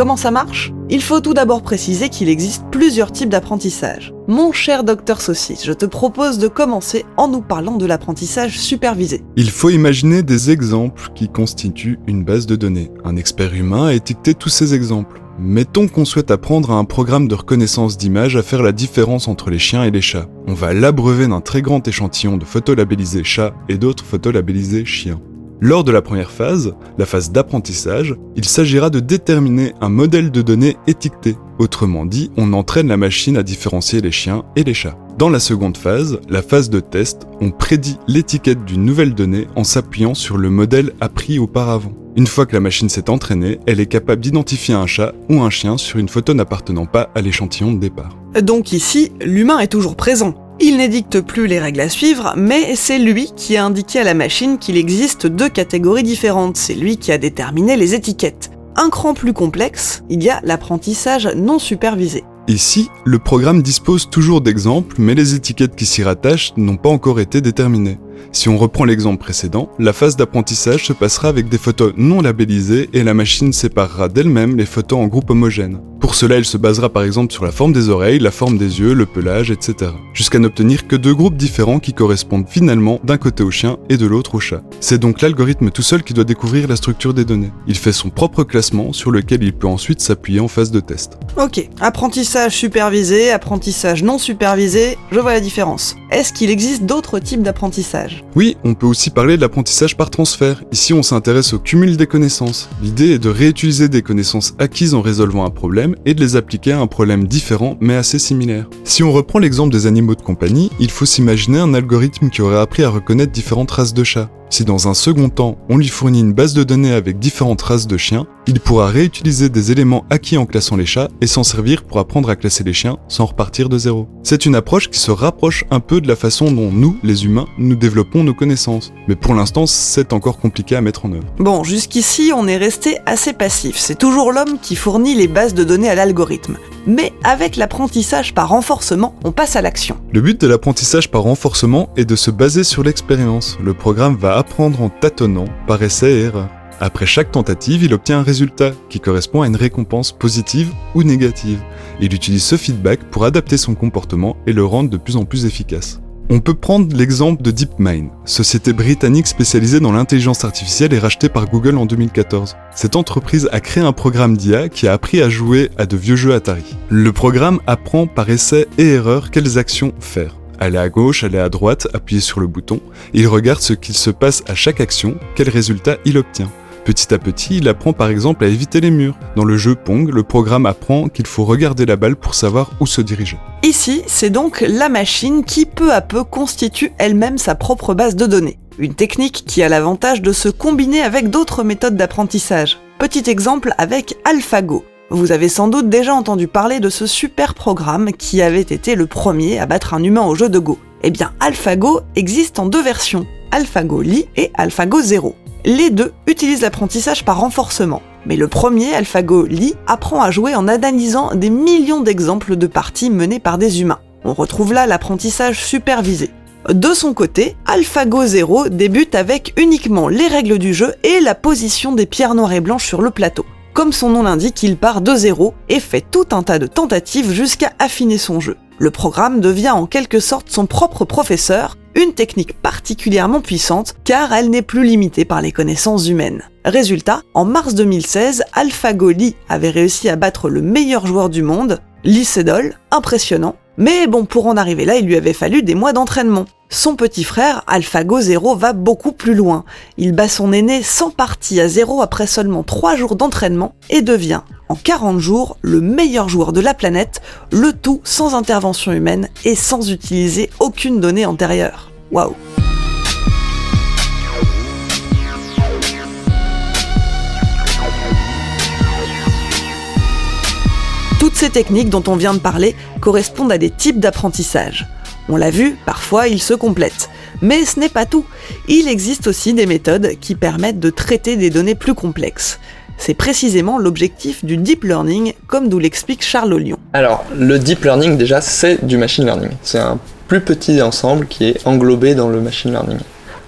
Comment ça marche? Il faut tout d'abord préciser qu'il existe plusieurs types d'apprentissage. Mon cher docteur Saucisse, je te propose de commencer en nous parlant de l'apprentissage supervisé. Il faut imaginer des exemples qui constituent une base de données. Un expert humain a étiqueté tous ces exemples. Mettons qu'on souhaite apprendre à un programme de reconnaissance d'images à faire la différence entre les chiens et les chats. On va l'abreuver d'un très grand échantillon de photos labellisées chats et d'autres photos labellisées chiens. Lors de la première phase, la phase d'apprentissage, il s'agira de déterminer un modèle de données étiqueté. Autrement dit, on entraîne la machine à différencier les chiens et les chats. Dans la seconde phase, la phase de test, on prédit l'étiquette d'une nouvelle donnée en s'appuyant sur le modèle appris auparavant. Une fois que la machine s'est entraînée, elle est capable d'identifier un chat ou un chien sur une photo n'appartenant pas à l'échantillon de départ. Donc ici, l'humain est toujours présent. Il n'édicte plus les règles à suivre, mais c'est lui qui a indiqué à la machine qu'il existe deux catégories différentes, c'est lui qui a déterminé les étiquettes. Un cran plus complexe, il y a l'apprentissage non supervisé. Ici, le programme dispose toujours d'exemples, mais les étiquettes qui s'y rattachent n'ont pas encore été déterminées. Si on reprend l'exemple précédent, la phase d'apprentissage se passera avec des photos non labellisées et la machine séparera d'elle-même les photos en groupes homogènes. Pour cela, elle se basera par exemple sur la forme des oreilles, la forme des yeux, le pelage, etc. Jusqu'à n'obtenir que deux groupes différents qui correspondent finalement d'un côté au chien et de l'autre au chat. C'est donc l'algorithme tout seul qui doit découvrir la structure des données. Il fait son propre classement sur lequel il peut ensuite s'appuyer en phase de test. Ok, apprentissage supervisé, apprentissage non supervisé, je vois la différence. Est-ce qu'il existe d'autres types d'apprentissage? Oui, on peut aussi parler de l'apprentissage par transfert. Ici, on s'intéresse au cumul des connaissances. L'idée est de réutiliser des connaissances acquises en résolvant un problème et de les appliquer à un problème différent mais assez similaire. Si on reprend l'exemple des animaux de compagnie, il faut s'imaginer un algorithme qui aurait appris à reconnaître différentes races de chats. Si dans un second temps, on lui fournit une base de données avec différentes races de chiens, il pourra réutiliser des éléments acquis en classant les chats et s'en servir pour apprendre à classer les chiens sans repartir de zéro. C'est une approche qui se rapproche un peu de la façon dont nous, les humains, nous développons nos connaissances. Mais pour l'instant, c'est encore compliqué à mettre en œuvre. Bon, jusqu'ici, on est resté assez passif. C'est toujours l'homme qui fournit les bases de données à l'algorithme. Mais avec l'apprentissage par renforcement, on passe à l'action. Le but de l'apprentissage par renforcement est de se baser sur l'expérience. Le programme va apprendre en tâtonnant, par essai et erreur. Après chaque tentative, il obtient un résultat qui correspond à une récompense positive ou négative. Il utilise ce feedback pour adapter son comportement et le rendre de plus en plus efficace. On peut prendre l'exemple de DeepMind, société britannique spécialisée dans l'intelligence artificielle et rachetée par Google en 2014. Cette entreprise a créé un programme d'IA qui a appris à jouer à de vieux jeux Atari. Le programme apprend par essai et erreur quelles actions faire. Aller à gauche, aller à droite, appuyer sur le bouton, il regarde ce qu'il se passe à chaque action, quel résultat il obtient. Petit à petit, il apprend par exemple à éviter les murs. Dans le jeu Pong, le programme apprend qu'il faut regarder la balle pour savoir où se diriger. Ici, c'est donc la machine qui peu à peu constitue elle-même sa propre base de données. Une technique qui a l'avantage de se combiner avec d'autres méthodes d'apprentissage. Petit exemple avec AlphaGo. Vous avez sans doute déjà entendu parler de ce super programme qui avait été le premier à battre un humain au jeu de Go. Eh bien, AlphaGo existe en deux versions, AlphaGo Li et AlphaGo Zero. Les deux utilisent l'apprentissage par renforcement. Mais le premier, AlphaGo Li, apprend à jouer en analysant des millions d'exemples de parties menées par des humains. On retrouve là l'apprentissage supervisé. De son côté, AlphaGo Zero débute avec uniquement les règles du jeu et la position des pierres noires et blanches sur le plateau. Comme son nom l'indique, il part de zéro et fait tout un tas de tentatives jusqu'à affiner son jeu. Le programme devient en quelque sorte son propre professeur, une technique particulièrement puissante car elle n'est plus limitée par les connaissances humaines. Résultat, en mars 2016, AlphaGo Lee avait réussi à battre le meilleur joueur du monde, Lee Sedol, impressionnant, mais bon, pour en arriver là, il lui avait fallu des mois d'entraînement. Son petit frère, AlphaGo Zero, va beaucoup plus loin. Il bat son aîné sans partie à zéro après seulement 3 jours d'entraînement et devient, en 40 jours, le meilleur joueur de la planète, le tout sans intervention humaine et sans utiliser aucune donnée antérieure. Waouh ces techniques dont on vient de parler correspondent à des types d'apprentissage. On l'a vu, parfois ils se complètent. Mais ce n'est pas tout. Il existe aussi des méthodes qui permettent de traiter des données plus complexes. C'est précisément l'objectif du deep learning, comme nous l'explique Charles Lyon. Alors, le deep learning, déjà, c'est du machine learning. C'est un plus petit ensemble qui est englobé dans le machine learning.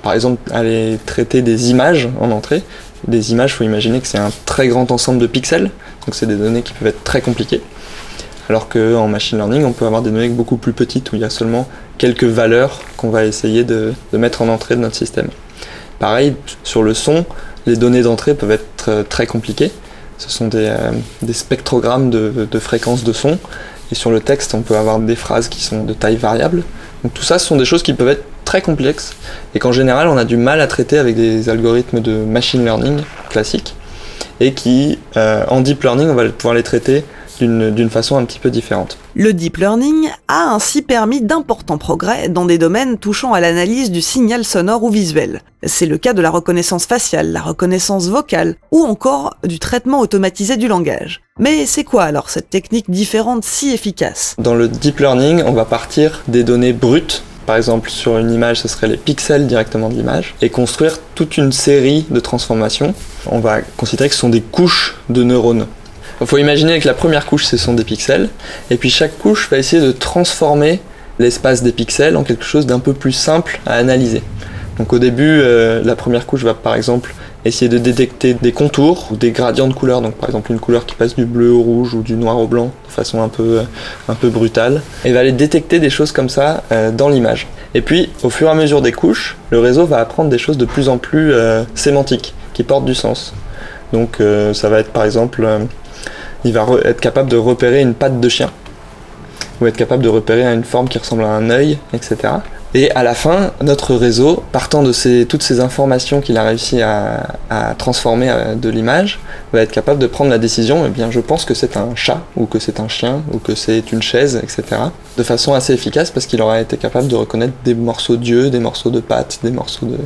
Par exemple, aller traiter des images en entrée. Des images, il faut imaginer que c'est un très grand ensemble de pixels, donc c'est des données qui peuvent être très compliquées. Alors qu'en machine learning, on peut avoir des données beaucoup plus petites où il y a seulement quelques valeurs qu'on va essayer de, mettre en entrée de notre système. Pareil, sur le son, les données d'entrée peuvent être très compliquées. Ce sont des, euh, spectrogrammes de, de fréquences de son. Et sur le texte, on peut avoir des phrases qui sont de taille variable. Donc tout ça, ce sont des choses qui peuvent être très complexes et qu'en général, on a du mal à traiter avec des algorithmes de machine learning classiques et qui, euh, en deep learning, on va pouvoir les traiter d'une façon un petit peu différente. Le deep learning a ainsi permis d'importants progrès dans des domaines touchant à l'analyse du signal sonore ou visuel. C'est le cas de la reconnaissance faciale, la reconnaissance vocale ou encore du traitement automatisé du langage. Mais c'est quoi alors cette technique différente si efficace? Dans le deep learning, on va partir des données brutes par exemple, sur une image, ce serait les pixels directement de l'image, et construire toute une série de transformations. On va considérer que ce sont des couches de neurones. Il faut imaginer que la première couche, ce sont des pixels, et puis chaque couche va essayer de transformer l'espace des pixels en quelque chose d'un peu plus simple à analyser. Donc au début, euh, la première couche va par exemple essayer de détecter des contours ou des gradients de couleurs, donc par exemple une couleur qui passe du bleu au rouge ou du noir au blanc de façon un peu, brutale, et va aller détecter des choses comme ça euh, dans l'image. Et puis au fur et à mesure des couches, le réseau va apprendre des choses de plus en plus euh, sémantiques, qui portent du sens. Donc ça va être par exemple, il va être capable de repérer une patte de chien, ou être capable de repérer une forme qui ressemble à un œil, etc. Et à la fin, notre réseau, partant de toutes ces informations qu'il a réussi à, à transformer euh, de l'image, va être capable de prendre la décision, eh bien je pense que c'est un chat, ou que c'est un chien, ou que c'est une chaise, etc. De façon assez efficace parce qu'il aura été capable de reconnaître des morceaux d'yeux, des morceaux de pattes, des morceaux de...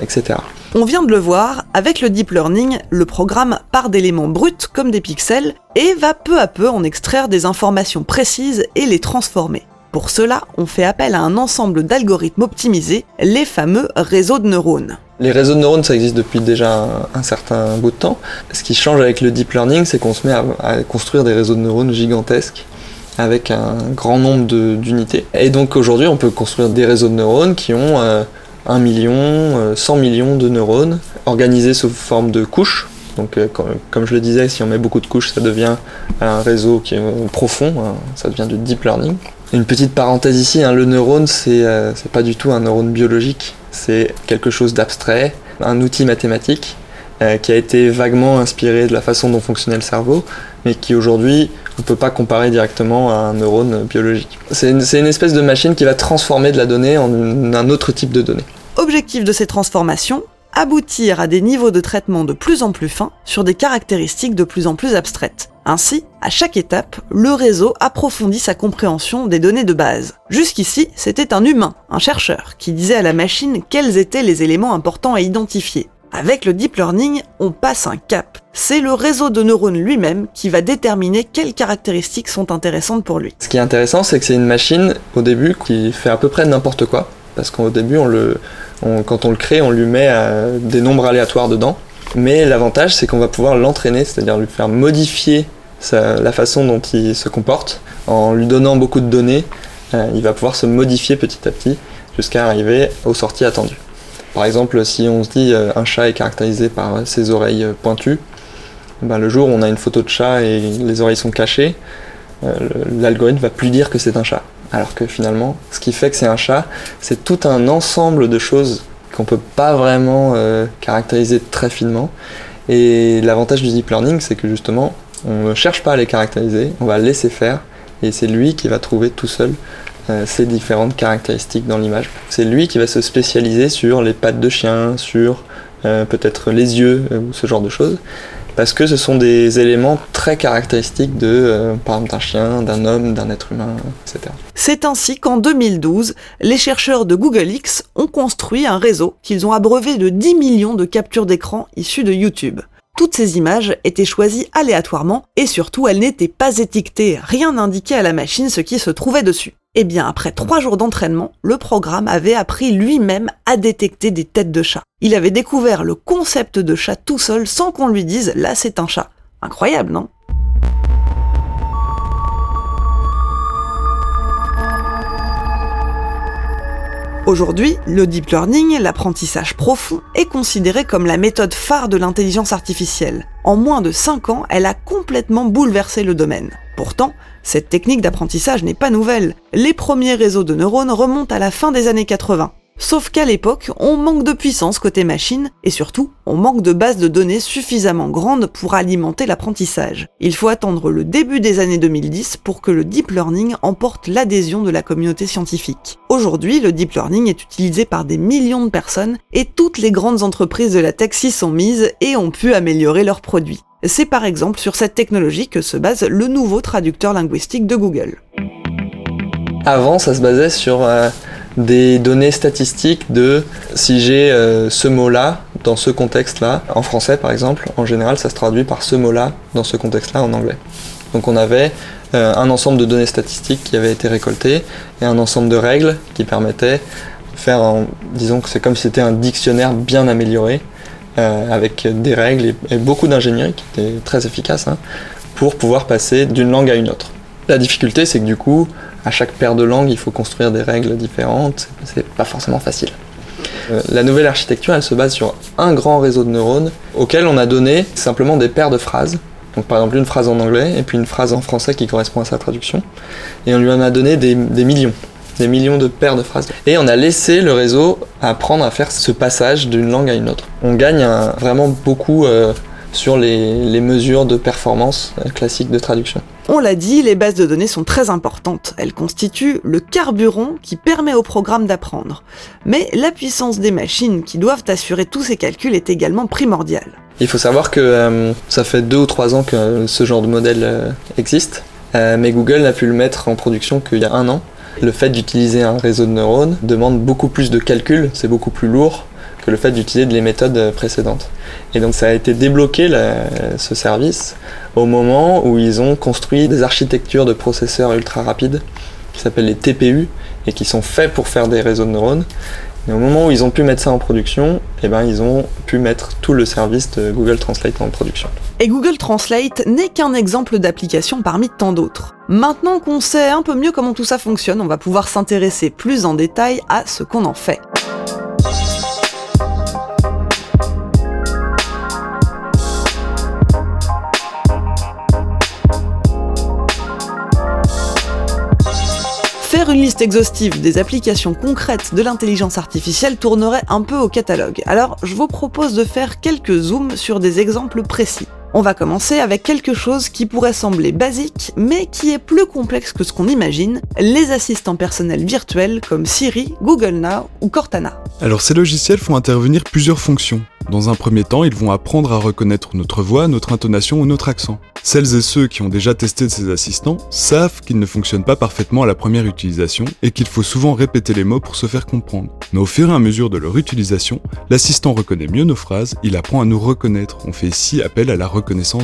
etc. On vient de le voir, avec le deep learning, le programme part d'éléments bruts comme des pixels et va peu à peu en extraire des informations précises et les transformer. Pour cela, on fait appel à un ensemble d'algorithmes optimisés, les fameux réseaux de neurones. Les réseaux de neurones, ça existe depuis déjà un, certain bout de temps. Ce qui change avec le deep learning, c'est qu'on se met à, construire des réseaux de neurones gigantesques avec un grand nombre d'unités. Et donc aujourd'hui, on peut construire des réseaux de neurones qui ont 1 euh, million, 100 euh, millions de neurones organisés sous forme de couches. Donc, euh, comme je le disais, si on met beaucoup de couches, ça devient un réseau qui est profond, hein, ça devient du deep learning. Une petite parenthèse ici, hein, le neurone, euh, c'est pas du tout un neurone biologique, c'est quelque chose d'abstrait, un outil mathématique euh, qui a été vaguement inspiré de la façon dont fonctionnait le cerveau, mais qui aujourd'hui, on ne peut pas comparer directement à un neurone biologique. C'est une, espèce de machine qui va transformer de la donnée en un autre type de donnée. Objectif de ces transformations, aboutir à des niveaux de traitement de plus en plus fins sur des caractéristiques de plus en plus abstraites. Ainsi, à chaque étape, le réseau approfondit sa compréhension des données de base. Jusqu'ici, c'était un humain, un chercheur, qui disait à la machine quels étaient les éléments importants à identifier. Avec le deep learning, on passe un cap. C'est le réseau de neurones lui-même qui va déterminer quelles caractéristiques sont intéressantes pour lui. Ce qui est intéressant, c'est que c'est une machine, au début, qui fait à peu près n'importe quoi. Parce qu'au début, on le, quand on le crée, on lui met euh, des nombres aléatoires dedans. Mais l'avantage, c'est qu'on va pouvoir l'entraîner, c'est-à-dire lui faire modifier la façon dont il se comporte. En lui donnant beaucoup de données, euh, il va pouvoir se modifier petit à petit jusqu'à arriver aux sorties attendues. Par exemple, si on se dit euh, un chat est caractérisé par ses oreilles pointues, ben, le jour où on a une photo de chat et les oreilles sont cachées, euh, l'algorithme va plus dire que c'est un chat. Alors que finalement, ce qui fait que c'est un chat, c'est tout un ensemble de choses qu'on peut pas vraiment caractériser très finement. Et l'avantage du deep learning, c'est que justement, on ne cherche pas à les caractériser, on va laisser faire et c'est lui qui va trouver tout seul euh, ces différentes caractéristiques dans l'image. C'est lui qui va se spécialiser sur les pattes de chien, sur euh, peut-être les yeux euh, ou ce genre de choses parce que ce sont des éléments très caractéristiques de, par exemple, d'un chien, d'un homme, d'un être humain, etc. C'est ainsi qu'en 2012, les chercheurs de Google X ont construit un réseau qu'ils ont abreuvé de 10 millions de captures d'écran issues de YouTube. Toutes ces images étaient choisies aléatoirement et surtout elles n'étaient pas étiquetées, rien n'indiquait à la machine ce qui se trouvait dessus. Eh bien, après trois jours d'entraînement, le programme avait appris lui-même à détecter des têtes de chat. Il avait découvert le concept de chat tout seul sans qu'on lui dise là c'est un chat. Incroyable, non? Aujourd'hui, le deep learning, l'apprentissage profond, est considéré comme la méthode phare de l'intelligence artificielle. En moins de 5 ans, elle a complètement bouleversé le domaine. Pourtant, cette technique d'apprentissage n'est pas nouvelle. Les premiers réseaux de neurones remontent à la fin des années 80. Sauf qu'à l'époque, on manque de puissance côté machine, et surtout, on manque de bases de données suffisamment grandes pour alimenter l'apprentissage. Il faut attendre le début des années 2010 pour que le deep learning emporte l'adhésion de la communauté scientifique. Aujourd'hui, le deep learning est utilisé par des millions de personnes, et toutes les grandes entreprises de la s'y sont mises et ont pu améliorer leurs produits. C'est par exemple sur cette technologie que se base le nouveau traducteur linguistique de Google. Avant, ça se basait sur euh, des données statistiques de si j'ai euh, ce mot-là dans ce contexte-là, en français par exemple, en général ça se traduit par ce mot-là dans ce contexte-là en anglais. Donc on avait euh, un ensemble de données statistiques qui avaient été récoltées et un ensemble de règles qui permettaient de faire, un- disons que c'est comme si c'était un dictionnaire bien amélioré, euh, avec des règles et, et beaucoup d'ingénierie qui était très efficace hein, pour pouvoir passer d'une langue à une autre. La difficulté c'est que du coup, à chaque paire de langues, il faut construire des règles différentes, c'est pas forcément facile. Euh, La nouvelle architecture, elle se base sur un grand réseau de neurones auquel on a donné simplement des paires de phrases. Donc par exemple une phrase en anglais et puis une phrase en français qui correspond à sa traduction. Et on lui en a donné des, millions, des millions de paires de phrases. Et on a laissé le réseau apprendre à faire ce passage d'une langue à une autre. On gagne vraiment beaucoup euh, sur les, les mesures de performance euh, classiques de traduction. On l'a dit, les bases de données sont très importantes. Elles constituent le carburant qui permet au programme d'apprendre. Mais la puissance des machines qui doivent assurer tous ces calculs est également primordiale. Il faut savoir que euh, ça fait deux ou trois ans que ce genre de modèle euh, existe, euh, mais Google n'a pu le mettre en production qu'il y a un an. Le fait d'utiliser un réseau de neurones demande beaucoup plus de calculs, c'est beaucoup plus lourd que le fait d'utiliser les méthodes précédentes. Et donc ça a été débloqué ce service au moment où ils ont construit des architectures de processeurs ultra rapides qui s'appellent les TPU et qui sont faits pour faire des réseaux de neurones. Et au moment où ils ont pu mettre ça en production, eh ben, ils ont pu mettre tout le service de Google Translate en production. Et Google Translate n'est qu'un exemple d'application parmi tant d'autres. Maintenant qu'on sait un peu mieux comment tout ça fonctionne, on va pouvoir s'intéresser plus en détail à ce qu'on en fait. Faire une liste exhaustive des applications concrètes de l'intelligence artificielle tournerait un peu au catalogue. Alors, je vous propose de faire quelques zooms sur des exemples précis. On va commencer avec quelque chose qui pourrait sembler basique, mais qui est plus complexe que ce qu'on imagine, les assistants personnels virtuels comme Siri, Google Now ou Cortana. Alors ces logiciels font intervenir plusieurs fonctions. Dans un premier temps, ils vont apprendre à reconnaître notre voix, notre intonation ou notre accent. Celles et ceux qui ont déjà testé ces assistants savent qu'ils ne fonctionnent pas parfaitement à la première utilisation et qu'il faut souvent répéter les mots pour se faire comprendre. Mais au fur et à mesure de leur utilisation, l'assistant reconnaît mieux nos phrases, il apprend à nous reconnaître. On fait ici appel à la reconnaissance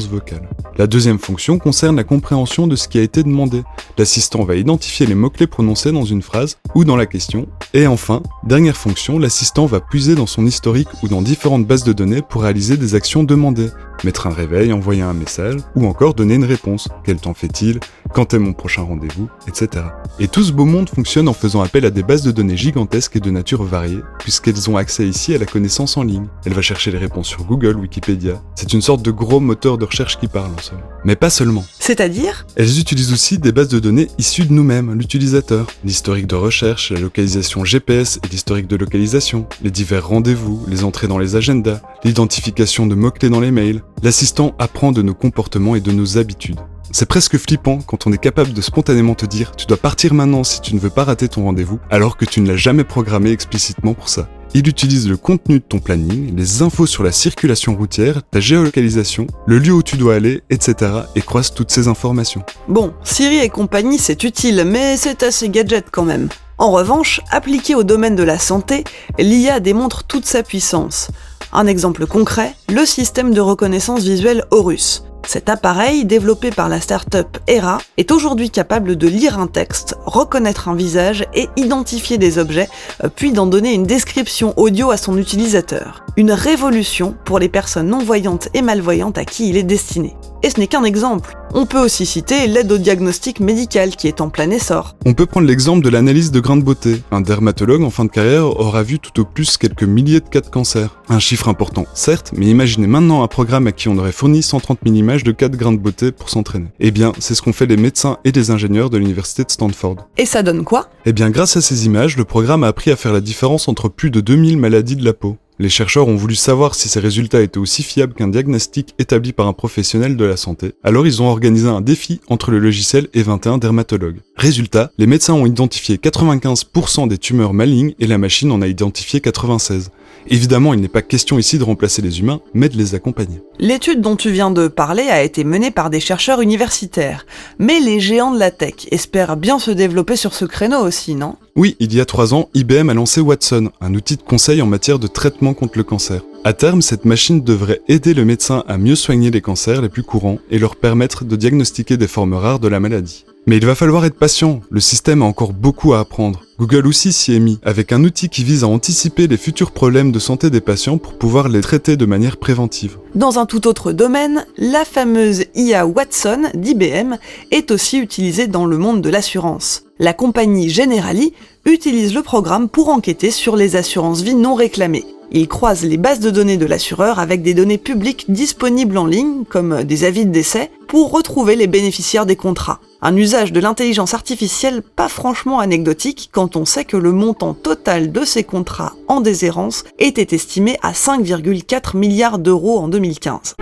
vocale. La deuxième fonction concerne la compréhension de ce qui a été demandé. L'assistant va identifier les mots-clés prononcés dans une phrase ou dans la question. Et enfin, dernière fonction, l'assistant va puiser dans son historique ou dans différentes bases de données pour réaliser des actions demandées. Mettre un réveil, envoyer un message, ou encore donner une réponse. Quel temps fait-il? Quand est mon prochain rendez-vous Etc. Et tout ce beau monde fonctionne en faisant appel à des bases de données gigantesques et de nature variée, puisqu'elles ont accès ici à la connaissance en ligne. Elle va chercher les réponses sur Google, Wikipédia. C'est une sorte de gros moteur de recherche qui parle en somme. Mais pas seulement. C'est-à-dire? Elles utilisent aussi des bases de données issues de nous-mêmes, l'utilisateur. L'historique de recherche, la localisation GPS et l'historique de localisation, les divers rendez-vous, les entrées dans les agendas, l'identification de mots-clés dans les mails. L'assistant apprend de nos comportements et de nos habitudes. C'est presque flippant quand on est capable de spontanément te dire tu dois partir maintenant si tu ne veux pas rater ton rendez-vous, alors que tu ne l'as jamais programmé explicitement pour ça. Il utilise le contenu de ton planning, les infos sur la circulation routière, ta géolocalisation, le lieu où tu dois aller, etc. et croise toutes ces informations. Bon, Siri et compagnie c'est utile, mais c'est assez gadget quand même. En revanche, appliqué au domaine de la santé, l'IA démontre toute sa puissance. Un exemple concret, le système de reconnaissance visuelle Horus. Cet appareil, développé par la start-up ERA, est aujourd'hui capable de lire un texte, reconnaître un visage et identifier des objets, euh, puis d'en donner une description audio à son utilisateur. Une révolution pour les personnes non-voyantes et malvoyantes à qui il est destiné. Et ce n'est qu'un exemple. On peut aussi citer l'aide au diagnostic médical qui est en plein essor. On peut prendre l'exemple de l'analyse de grains de beauté. Un dermatologue en fin de carrière aura vu tout au plus quelques milliers de cas de cancer. Un chiffre important, certes, mais imaginez maintenant un programme à qui on aurait fourni 130 000 images de cas de grains de beauté pour s'entraîner. Eh bien, c'est ce qu'ont fait les médecins et les ingénieurs de l'université de Stanford. Et ça donne quoi? Eh bien, grâce à ces images, le programme a appris à faire la différence entre plus de 2000 maladies de la peau. Les chercheurs ont voulu savoir si ces résultats étaient aussi fiables qu'un diagnostic établi par un professionnel de la santé. Alors ils ont organisé un défi entre le logiciel et 21 dermatologues. Résultat, les médecins ont identifié 95% des tumeurs malignes et la machine en a identifié 96. Évidemment, il n'est pas question ici de remplacer les humains, mais de les accompagner. L'étude dont tu viens de parler a été menée par des chercheurs universitaires, mais les géants de la tech espèrent bien se développer sur ce créneau aussi, non? Oui, il y a trois ans, IBM a lancé Watson, un outil de conseil en matière de traitement contre le cancer. À terme, cette machine devrait aider le médecin à mieux soigner les cancers les plus courants et leur permettre de diagnostiquer des formes rares de la maladie. Mais il va falloir être patient, le système a encore beaucoup à apprendre. Google aussi s'y est mis, avec un outil qui vise à anticiper les futurs problèmes de santé des patients pour pouvoir les traiter de manière préventive. Dans un tout autre domaine, la fameuse IA Watson d'IBM est aussi utilisée dans le monde de l'assurance. La compagnie Generali utilise le programme pour enquêter sur les assurances vie non réclamées. Il croise les bases de données de l'assureur avec des données publiques disponibles en ligne, comme des avis de décès, pour retrouver les bénéficiaires des contrats. Un usage de l'intelligence artificielle pas franchement anecdotique quand on sait que le montant total de ces contrats en déshérence était estimé à 5,4 milliards d'euros en 2015.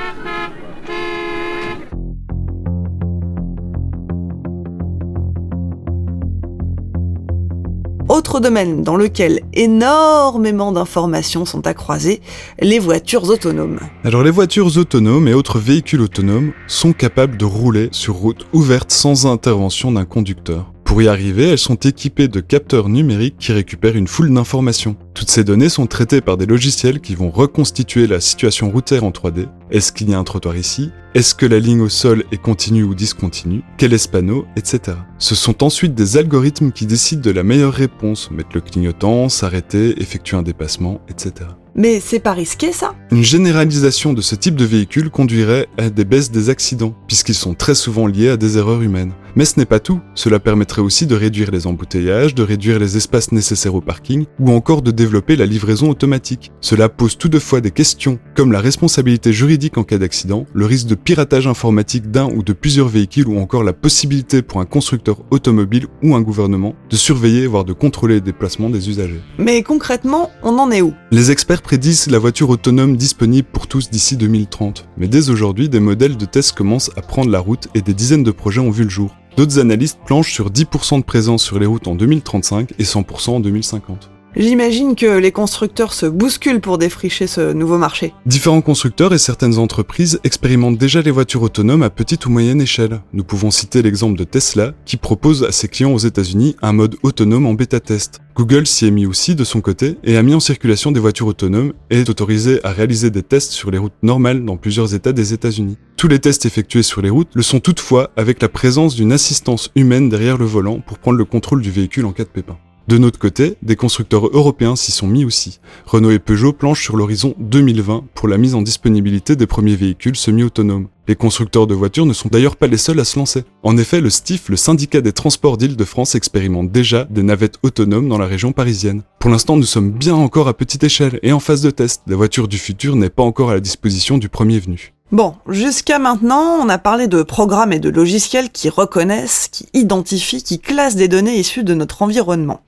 Autre domaine dans lequel énormément d'informations sont à croiser, les voitures autonomes. Alors les voitures autonomes et autres véhicules autonomes sont capables de rouler sur route ouverte sans intervention d'un conducteur. Pour y arriver, elles sont équipées de capteurs numériques qui récupèrent une foule d'informations. Toutes ces données sont traitées par des logiciels qui vont reconstituer la situation routière en 3D. Est-ce qu'il y a un trottoir ici? Est-ce que la ligne au sol est continue ou discontinue? Quel est ce panneau? Etc. Ce sont ensuite des algorithmes qui décident de la meilleure réponse, mettre le clignotant, s'arrêter, effectuer un dépassement, etc. Mais c'est pas risqué ça Une généralisation de ce type de véhicule conduirait à des baisses des accidents, puisqu'ils sont très souvent liés à des erreurs humaines. Mais ce n'est pas tout, cela permettrait aussi de réduire les embouteillages, de réduire les espaces nécessaires au parking, ou encore de développer la livraison automatique. Cela pose toutefois des questions, comme la responsabilité juridique en cas d'accident, le risque de piratage informatique d'un ou de plusieurs véhicules, ou encore la possibilité pour un constructeur automobile ou un gouvernement de surveiller, voire de contrôler les déplacements des usagers. Mais concrètement, on en est où? Les experts prédisent la voiture autonome disponible pour tous d'ici 2030, mais dès aujourd'hui, des modèles de test commencent à prendre la route et des dizaines de projets ont vu le jour. D'autres analystes planchent sur 10% de présence sur les routes en 2035 et 100% en 2050. J'imagine que les constructeurs se bousculent pour défricher ce nouveau marché. Différents constructeurs et certaines entreprises expérimentent déjà les voitures autonomes à petite ou moyenne échelle. Nous pouvons citer l'exemple de Tesla, qui propose à ses clients aux États-Unis un mode autonome en bêta-test. Google s'y est mis aussi de son côté et a mis en circulation des voitures autonomes et est autorisé à réaliser des tests sur les routes normales dans plusieurs États des États-Unis. Tous les tests effectués sur les routes le sont toutefois avec la présence d'une assistance humaine derrière le volant pour prendre le contrôle du véhicule en cas de pépin. De notre côté, des constructeurs européens s'y sont mis aussi. Renault et Peugeot planchent sur l'horizon 2020 pour la mise en disponibilité des premiers véhicules semi-autonomes. Les constructeurs de voitures ne sont d'ailleurs pas les seuls à se lancer. En effet, le STIF, le syndicat des transports d'Île-de-France, expérimente déjà des navettes autonomes dans la région parisienne. Pour l'instant, nous sommes bien encore à petite échelle et en phase de test. La voiture du futur n'est pas encore à la disposition du premier venu. Bon, jusqu'à maintenant, on a parlé de programmes et de logiciels qui reconnaissent, qui identifient, qui classent des données issues de notre environnement.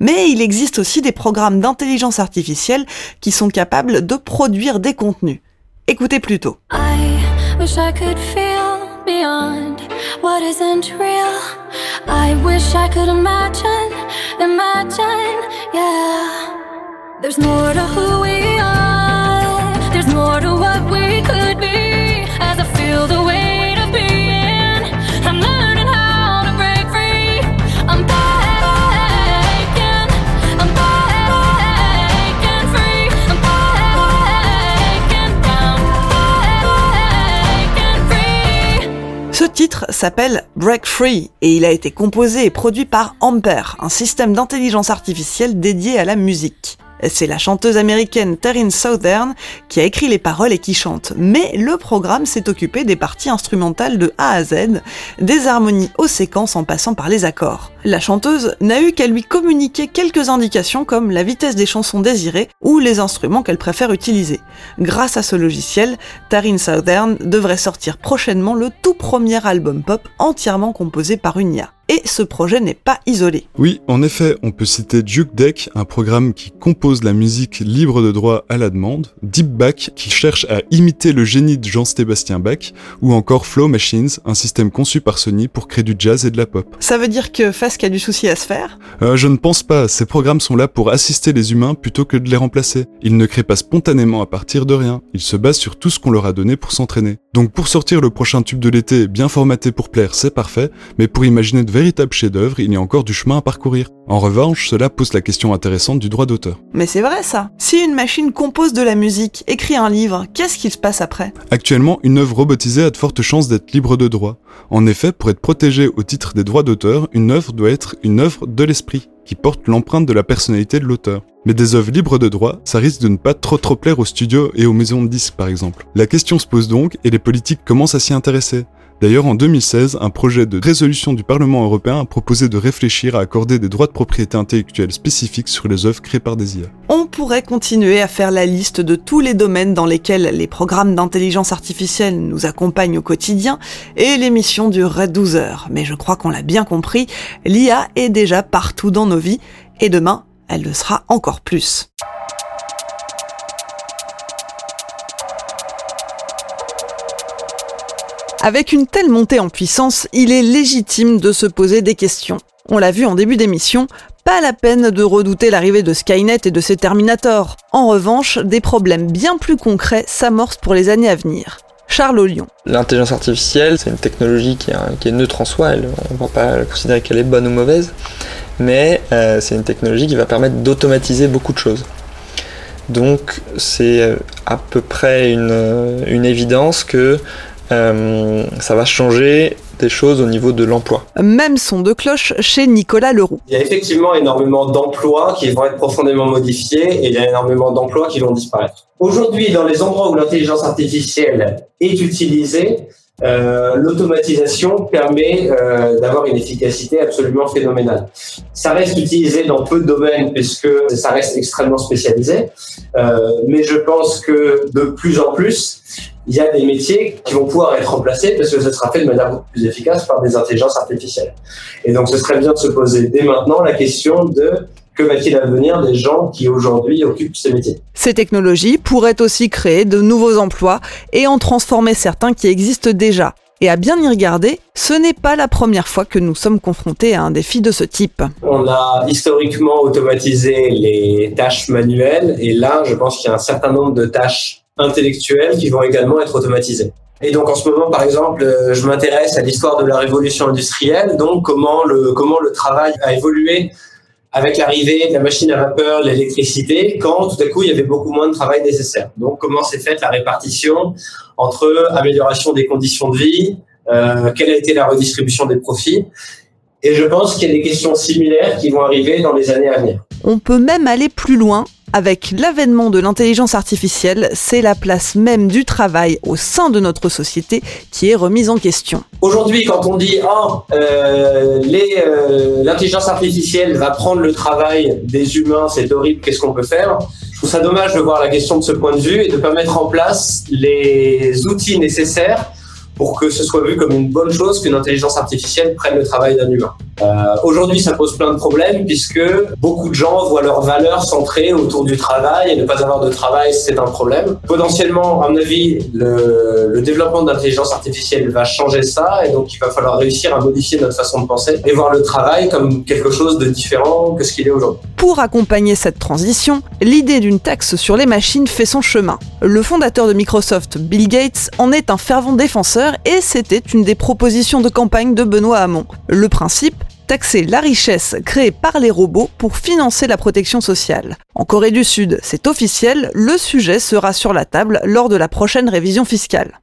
Mais il existe aussi des programmes d'intelligence artificielle qui sont capables de produire des contenus. Écoutez plutôt. Ce titre s'appelle Break Free et il a été composé et produit par Ampere, un système d'intelligence artificielle dédié à la musique. C'est la chanteuse américaine Taryn Southern qui a écrit les paroles et qui chante. Mais le programme s'est occupé des parties instrumentales de A à Z, des harmonies aux séquences en passant par les accords. La chanteuse n'a eu qu'à lui communiquer quelques indications comme la vitesse des chansons désirées ou les instruments qu'elle préfère utiliser. Grâce à ce logiciel, Taryn Southern devrait sortir prochainement le tout premier album pop entièrement composé par une IA. Et ce projet n'est pas isolé. Oui, en effet, on peut citer Deck, un programme qui compose la musique libre de droit à la demande, DeepBach, qui cherche à imiter le génie de Jean-Sébastien Bach, ou encore Flow Machines, un système conçu par Sony pour créer du jazz et de la pop. Ça veut dire que Fasque a du souci à se faire? Euh, Je ne pense pas, ces programmes sont là pour assister les humains plutôt que de les remplacer. Ils ne créent pas spontanément à partir de rien, ils se basent sur tout ce qu'on leur a donné pour s'entraîner. Donc pour sortir le prochain tube de l'été bien formaté pour plaire, c'est parfait, mais pour imaginer de véritables chefs-d'œuvre, il y a encore du chemin à parcourir. En revanche, cela pose la question intéressante du droit d'auteur. Mais c'est vrai ça. Si une machine compose de la musique, écrit un livre, qu'est-ce qu'il se passe après? Actuellement, une œuvre robotisée a de fortes chances d'être libre de droit. En effet, pour être protégée au titre des droits d'auteur, une œuvre doit être une œuvre de l'esprit, qui porte l'empreinte de la personnalité de l'auteur. Mais des œuvres libres de droit, ça risque de ne pas trop trop plaire aux studios et aux maisons de disques par exemple. La question se pose donc et les politiques commencent à s'y intéresser. D'ailleurs, en 2016, un projet de résolution du Parlement européen a proposé de réfléchir à accorder des droits de propriété intellectuelle spécifiques sur les œuvres créées par des IA. On pourrait continuer à faire la liste de tous les domaines dans lesquels les programmes d'intelligence artificielle nous accompagnent au quotidien et l'émission durerait 12 heures. Mais je crois qu'on l'a bien compris, l'IA est déjà partout dans nos vies et demain, elle le sera encore plus. Avec une telle montée en puissance, il est légitime de se poser des questions. On l'a vu en début d'émission, pas la peine de redouter l'arrivée de Skynet et de ses Terminators. En revanche, des problèmes bien plus concrets s'amorcent pour les années à venir. Charles Lyon. L'intelligence artificielle, c'est une technologie qui est, neutre en soi, on ne va pas considérer qu'elle est bonne ou mauvaise, mais euh, c'est une technologie qui va permettre d'automatiser beaucoup de choses. Donc c'est euh, à peu près une, euh, une évidence que euh, ça va changer des choses au niveau de l'emploi. Même son de cloche chez Nicolas Leroux. Il y a effectivement énormément d'emplois qui vont être profondément modifiés et il y a énormément d'emplois qui vont disparaître. Aujourd'hui, dans les endroits où l'intelligence artificielle est utilisée, euh, l'automatisation permet euh, d'avoir une efficacité absolument phénoménale. Ça reste utilisé dans peu de domaines puisque ça reste extrêmement spécialisé, euh, mais je pense que de plus en plus, il y a des métiers qui vont pouvoir être remplacés parce que ce sera fait de manière beaucoup plus efficace par des intelligences artificielles. Et donc, ce serait bien de se poser dès maintenant la question de que va-t-il advenir des gens qui aujourd'hui occupent ces métiers? Ces technologies pourraient aussi créer de nouveaux emplois et en transformer certains qui existent déjà. Et à bien y regarder, ce n'est pas la première fois que nous sommes confrontés à un défi de ce type. On a historiquement automatisé les tâches manuelles et là, je pense qu'il y a un certain nombre de tâches intellectuelles qui vont également être automatisées. Et donc en ce moment, par exemple, euh, je m'intéresse à l'histoire de la révolution industrielle, donc comment le, comment le travail a évolué avec l'arrivée de la machine à vapeur, l'électricité, quand tout à coup il y avait beaucoup moins de travail nécessaire. Donc comment s'est faite la répartition entre amélioration des conditions de vie, euh, quelle a été la redistribution des profits? Et je pense qu'il y a des questions similaires qui vont arriver dans les années à venir. On peut même aller plus loin. Avec l'avènement de l'intelligence artificielle, c'est la place même du travail au sein de notre société qui est remise en question. Aujourd'hui, quand on dit oh, euh, euh, l'intelligence artificielle va prendre le travail des humains, c'est horrible, qu'est-ce qu'on peut faire? Je trouve ça dommage de voir la question de ce point de vue et de ne pas mettre en place les outils nécessaires pour que ce soit vu comme une bonne chose qu'une intelligence artificielle prenne le travail d'un humain. Euh, Aujourd'hui, ça pose plein de problèmes puisque beaucoup de gens voient leur valeur centrée autour du travail et ne pas avoir de travail, c'est un problème. Potentiellement, à mon avis, le, le développement de l'intelligence artificielle va changer ça et donc il va falloir réussir à modifier notre façon de penser et voir le travail comme quelque chose de différent que ce qu'il est aujourd'hui. Pour accompagner cette transition, l'idée d'une taxe sur les machines fait son chemin. Le fondateur de Microsoft, Bill Gates, en est un fervent défenseur et c'était une des propositions de campagne de Benoît Hamon. Le principe taxer la richesse créée par les robots pour financer la protection sociale. En Corée du Sud, c'est officiel, le sujet sera sur la table lors de la prochaine révision fiscale.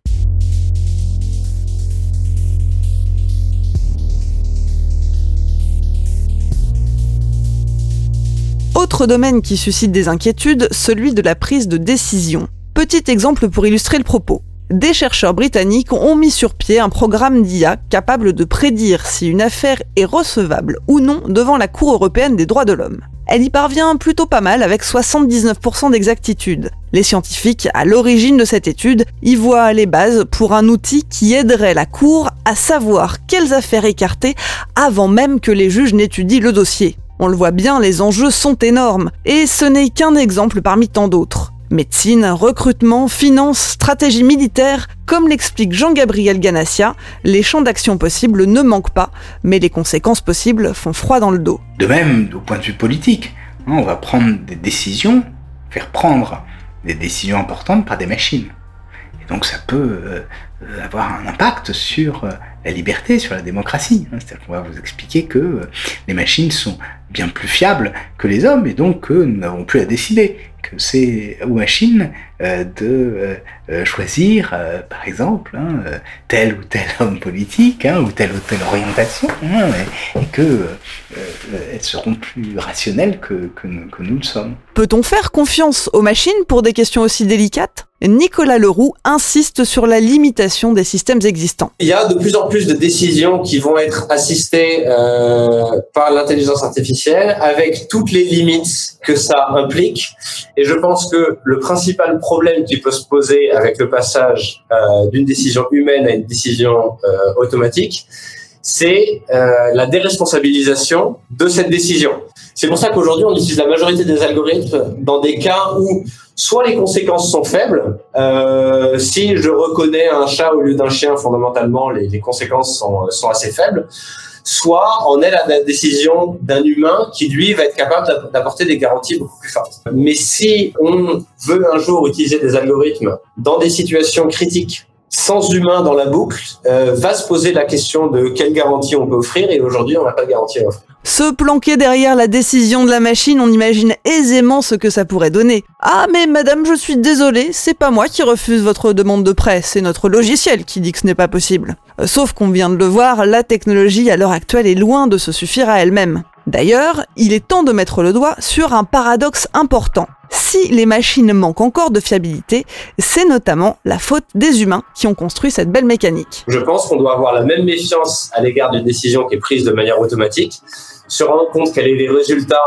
Autre domaine qui suscite des inquiétudes, celui de la prise de décision. Petit exemple pour illustrer le propos. Des chercheurs britanniques ont mis sur pied un programme d'IA capable de prédire si une affaire est recevable ou non devant la Cour européenne des droits de l'homme. Elle y parvient plutôt pas mal avec 79% d'exactitude. Les scientifiques à l'origine de cette étude y voient les bases pour un outil qui aiderait la Cour à savoir quelles affaires écarter avant même que les juges n'étudient le dossier. On le voit bien, les enjeux sont énormes, et ce n'est qu'un exemple parmi tant d'autres. Médecine, recrutement, finance, stratégie militaire, comme l'explique Jean-Gabriel Ganassia, les champs d'action possibles ne manquent pas, mais les conséquences possibles font froid dans le dos. De même, au point de vue politique, hein, on va prendre des décisions, faire prendre des décisions importantes par des machines. Et donc ça peut euh, avoir un impact sur euh, la liberté, sur la démocratie. Hein. C'est-à-dire qu'on va vous expliquer que euh, les machines sont bien plus fiables que les hommes et donc que nous n'avons plus à décider que c'est euh, de euh, euh, choisir, par exemple, hein, tel ou tel homme politique hein, ou telle ou telle orientation, hein, et, que elles seront plus rationnelles que, que, que nous le sommes. Peut-on faire confiance aux machines pour des questions aussi délicates? Nicolas Leroux insiste sur la limitation des systèmes existants. Il y a de plus en plus de décisions qui vont être assistées euh, par l'intelligence artificielle avec toutes les limites que ça implique. Et je pense que le principal problème qui peut se poser avec le passage euh, d'une décision humaine à une décision euh, automatique, c'est euh, la déresponsabilisation de cette décision. C'est pour ça qu'aujourd'hui, on utilise la majorité des algorithmes dans des cas où soit les conséquences sont faibles, si je reconnais un chat au lieu d'un chien, fondamentalement, les, conséquences sont, assez faibles, soit on est la décision d'un humain qui, lui, va être capable d'apporter des garanties beaucoup plus fortes. Mais si on veut un jour utiliser des algorithmes dans des situations critiques, sans humain dans la boucle, euh, va se poser la question de quelle garantie on peut offrir et aujourd'hui on n'a pas de garantie à offrir. Se planquer derrière la décision de la machine, on imagine aisément ce que ça pourrait donner. Ah mais madame, je suis désolé, c'est pas moi qui refuse votre demande de prêt, c'est notre logiciel qui dit que ce n'est pas possible. Euh, sauf qu'on vient de le voir, la technologie à l'heure actuelle est loin de se suffire à elle-même. D'ailleurs, il est temps de mettre le doigt sur un paradoxe important. Si les machines manquent encore de fiabilité, c'est notamment la faute des humains qui ont construit cette belle mécanique. Je pense qu'on doit avoir la même méfiance à l'égard d'une décision qui est prise de manière automatique, se rendre compte quels sont les résultats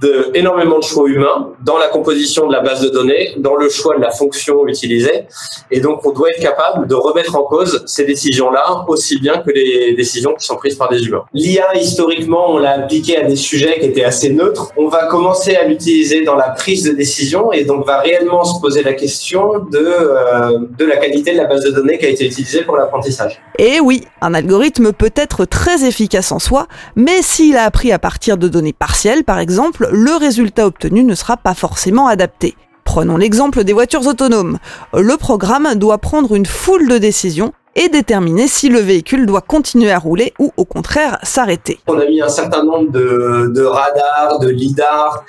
de énormément de choix humains dans la composition de la base de données, dans le choix de la fonction utilisée. Et donc, on doit être capable de remettre en cause ces décisions-là aussi bien que les décisions qui sont prises par des humains. L'IA, historiquement, on l'a appliqué à des sujets qui étaient assez neutres. On va commencer à l'utiliser dans la prise de décision et donc va réellement se poser la question de, euh, de la qualité de la base de données qui a été utilisée pour l'apprentissage. Et oui, un algorithme peut être très efficace en soi, mais s'il a appris à partir de données partielles, par exemple, le résultat obtenu ne sera pas forcément adapté. Prenons l'exemple des voitures autonomes. Le programme doit prendre une foule de décisions et déterminer si le véhicule doit continuer à rouler ou au contraire s'arrêter. On a mis un certain nombre de, radars, de lidars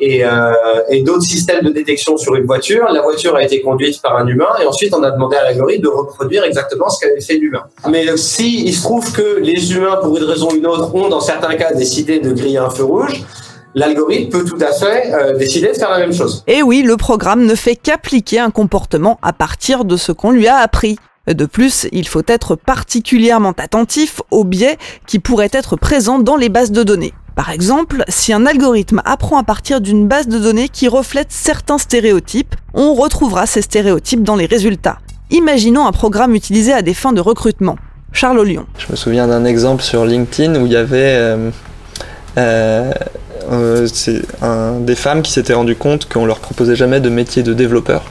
et, euh, et d'autres systèmes de détection sur une voiture. La voiture a été conduite par un humain et ensuite on a demandé à l'algorithme de reproduire exactement ce qu'avait fait l'humain. Mais si il se trouve que les humains, pour une raison ou une autre, ont dans certains cas décidé de griller un feu rouge, l'algorithme peut tout à fait euh, décider de faire la même chose. Et oui, le programme ne fait qu'appliquer un comportement à partir de ce qu'on lui a appris. De plus, il faut être particulièrement attentif aux biais qui pourraient être présents dans les bases de données. Par exemple, si un algorithme apprend à partir d'une base de données qui reflète certains stéréotypes, on retrouvera ces stéréotypes dans les résultats. Imaginons un programme utilisé à des fins de recrutement. Charles Lyon. Je me souviens d'un exemple sur LinkedIn où il y avait euh, euh, euh, c'est un, des femmes qui s'étaient rendu compte qu'on leur proposait jamais de métier de développeur.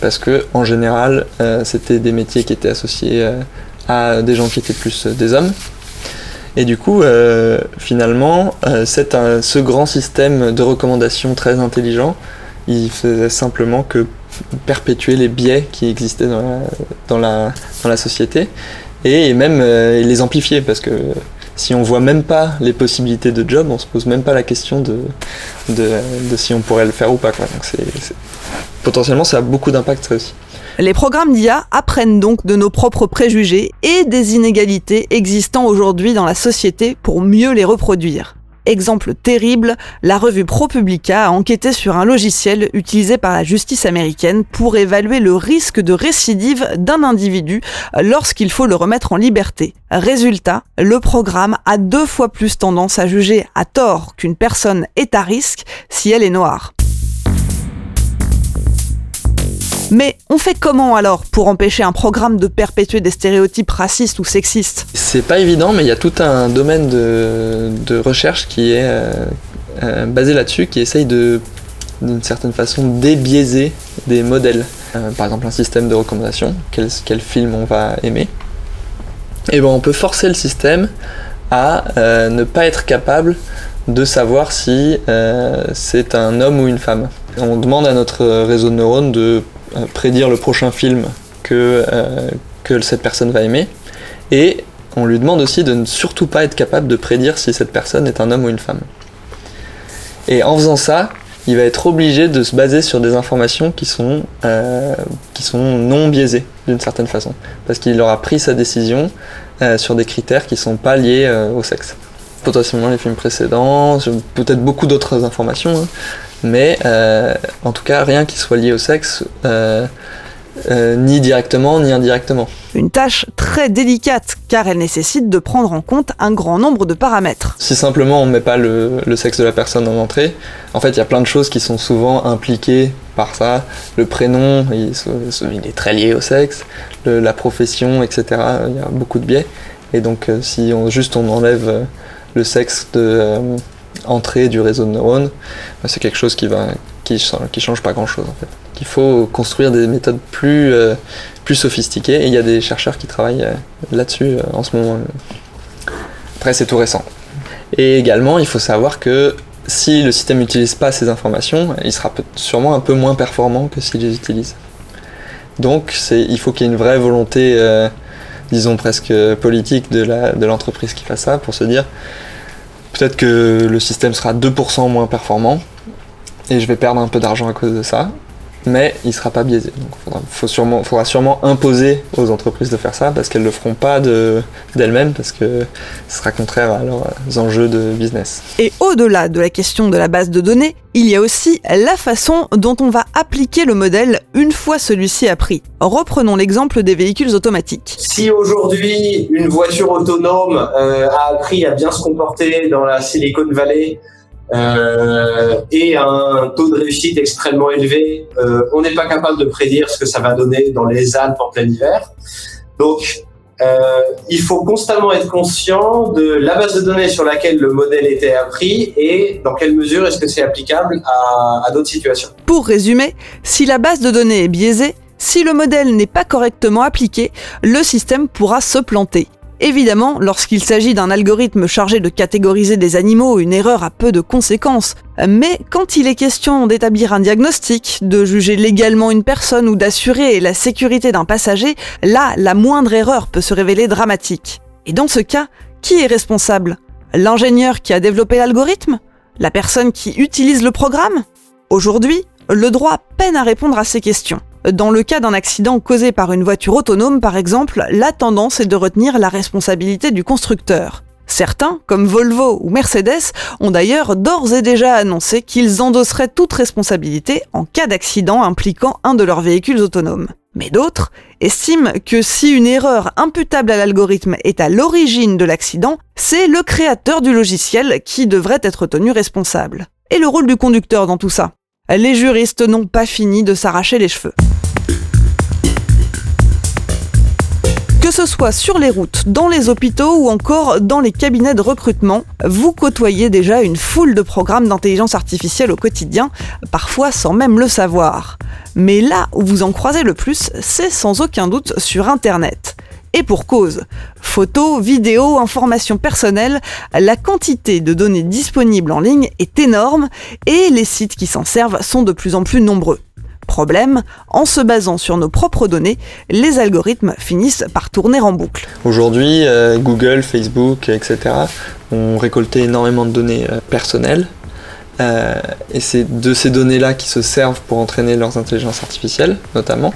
Parce que en général euh, c'était des métiers qui étaient associés euh, à des gens qui étaient plus des hommes. Et du coup finalement c'est ce grand système de recommandation très intelligent il faisait simplement que perpétuer les biais qui existaient dans la, dans la, dans la société et même les amplifier parce que si on voit même pas les possibilités de job, on se pose même pas la question de, de, si on pourrait le faire ou pas. Quoi. Donc potentiellement, ça a beaucoup d'impact ça aussi. Les programmes d'IA apprennent donc de nos propres préjugés et des inégalités existant aujourd'hui dans la société pour mieux les reproduire. Exemple terrible, la revue ProPublica a enquêté sur un logiciel utilisé par la justice américaine pour évaluer le risque de récidive d'un individu lorsqu'il faut le remettre en liberté. Résultat, le programme a deux fois plus tendance à juger à tort qu'une personne est à risque si elle est noire. Mais on fait comment alors pour empêcher un programme de perpétuer des stéréotypes racistes ou sexistes? C'est pas évident, mais il y a tout un domaine de, recherche qui est euh, euh, basé là-dessus, qui essaye de, d'une certaine façon, débiaiser des modèles. Euh, par exemple, un système de recommandation, quel, film on va aimer. Et ben, on peut forcer le système à ne pas être capable de savoir si c'est un homme ou une femme. On demande à notre réseau de neurones de prédire le prochain film que, euh, que cette personne va aimer. Et on lui demande aussi de ne surtout pas être capable de prédire si cette personne est un homme ou une femme. Et en faisant ça, il va être obligé de se baser sur des informations qui sont, euh, qui sont non biaisées d'une certaine façon. Parce qu'il aura pris sa décision sur des critères qui ne sont pas liés au sexe. Potentiellement les films précédents, peut-être beaucoup d'autres informations, hein mais euh, en tout cas rien qui soit lié au sexe, euh, euh, ni directement ni indirectement. Une tâche très délicate car elle nécessite de prendre en compte un grand nombre de paramètres. Si simplement on ne met pas le, sexe de la personne en entrée, en fait il y a plein de choses qui sont souvent impliquées par ça. Le prénom, il, est très lié au sexe, la profession, etc. Il y a beaucoup de biais. Et donc si on, juste on enlève le sexe de entrée du réseau de neurones, bah, c'est quelque chose qui va qui, change pas grand chose en. Il faut construire des méthodes plus, euh, plus sophistiquées et il y a des chercheurs qui travaillent euh, là-dessus euh, en ce moment. Après c'est tout récent. Et également il faut savoir que si le système n'utilise pas ces informations, il sera sûrement un peu moins performant que s'il les utilise. Donc il faut qu'il y ait une vraie volonté, disons presque politique de l'entreprise de qui fait ça pour se dire Peut-être que le système sera 2% moins performant et je vais perdre un peu d'argent à cause de ça, mais il ne sera pas biaisé. Donc il faudra, sûrement, faudra sûrement imposer aux entreprises de faire ça parce qu'elles ne le feront pas d'elles-mêmes parce que ce sera contraire à leurs enjeux de business. Et au-delà de la question de la base de données, il y a aussi la façon dont on va appliquer le modèle une fois celui-ci appris. Reprenons l'exemple des véhicules automatiques. Si aujourd'hui une voiture autonome euh, a appris à bien se comporter dans la Silicon Valley, euh, et un taux de réussite extrêmement élevé, euh, on n'est pas capable de prédire ce que ça va donner dans les Alpes en plein hiver. Donc, euh, il faut constamment être conscient de la base de données sur laquelle le modèle était appris et dans quelle mesure est-ce que c'est applicable à, à d'autres situations. Pour résumer, si la base de données est biaisée, si le modèle n'est pas correctement appliqué, le système pourra se planter. Évidemment, lorsqu'il s'agit d'un algorithme chargé de catégoriser des animaux, une erreur a peu de conséquences. Mais quand il est question d'établir un diagnostic, de juger légalement une personne ou d'assurer la sécurité d'un passager, là, la moindre erreur peut se révéler dramatique. Et dans ce cas, qui est responsable? L'ingénieur qui a développé l'algorithme? La personne qui utilise le programme? Aujourd'hui, le droit peine à répondre à ces questions. Dans le cas d'un accident causé par une voiture autonome, par exemple, la tendance est de retenir la responsabilité du constructeur. Certains, comme Volvo ou Mercedes, ont d'ailleurs d'ores et déjà annoncé qu'ils endosseraient toute responsabilité en cas d'accident impliquant un de leurs véhicules autonomes. Mais d'autres estiment que si une erreur imputable à l'algorithme est à l'origine de l'accident, c'est le créateur du logiciel qui devrait être tenu responsable. Et le rôle du conducteur dans tout ça? Les juristes n'ont pas fini de s'arracher les cheveux. Que ce soit sur les routes, dans les hôpitaux ou encore dans les cabinets de recrutement, vous côtoyez déjà une foule de programmes d'intelligence artificielle au quotidien, parfois sans même le savoir. Mais là où vous en croisez le plus, c'est sans aucun doute sur Internet. Et pour cause. Photos, vidéos, informations personnelles, la quantité de données disponibles en ligne est énorme et les sites qui s'en servent sont de plus en plus nombreux. Problème, en se basant sur nos propres données, les algorithmes finissent par tourner en boucle. Aujourd'hui, euh, Google, Facebook, etc. ont récolté énormément de données euh, personnelles. Euh, et c'est de ces données-là qui se servent pour entraîner leurs intelligences artificielles, notamment.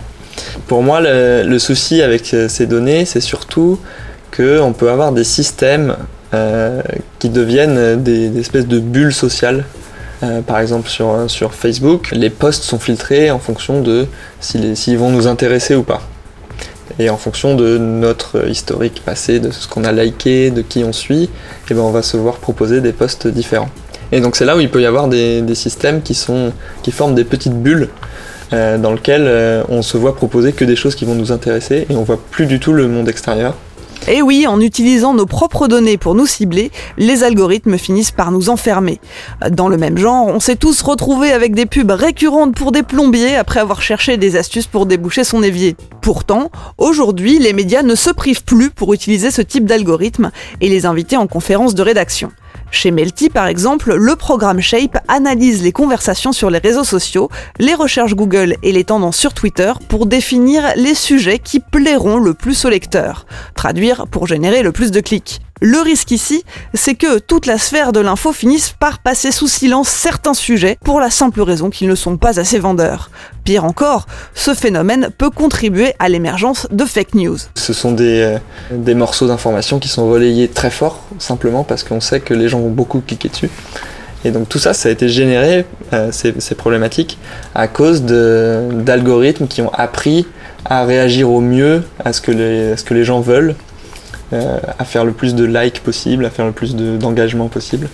Pour moi, le, souci avec ces données, c'est surtout qu'on peut avoir des systèmes qui deviennent des espèces de bulles sociales. Euh, par exemple sur, sur Facebook, les posts sont filtrés en fonction de s'ils vont nous intéresser ou pas. Et en fonction de notre historique passé, de ce qu'on a liké, de qui on suit, eh ben on va se voir proposer des posts différents. Et donc c'est là où il peut y avoir des, systèmes qui forment des petites bulles euh, dans lesquelles euh, on se voit proposer que des choses qui vont nous intéresser et on voit plus du tout le monde extérieur. Et oui, en utilisant nos propres données pour nous cibler, les algorithmes finissent par nous enfermer. Dans le même genre, on s'est tous retrouvés avec des pubs récurrentes pour des plombiers après avoir cherché des astuces pour déboucher son évier. Pourtant, aujourd'hui, les médias ne se privent plus pour utiliser ce type d'algorithme et les inviter en conférence de rédaction. Chez Melty, par exemple, le programme Shape analyse les conversations sur les réseaux sociaux, les recherches Google et les tendances sur Twitter pour définir les sujets qui plairont le plus aux lecteurs. Traduire pour générer le plus de clics. Le risque ici, c'est que toute la sphère de l'info finisse par passer sous silence certains sujets pour la simple raison qu'ils ne sont pas assez vendeurs. Pire encore, ce phénomène peut contribuer à l'émergence de fake news. Ce sont des, euh, morceaux d'informations qui sont relayés très fort, simplement parce qu'on sait que les gens vont beaucoup cliquer dessus. Et donc tout ça, ça a été généré, euh, ces, problématiques, à cause d'algorithmes qui ont appris à réagir au mieux à ce que les gens veulent, euh, à faire le plus de likes possible, à faire le plus de- d'engagement possible.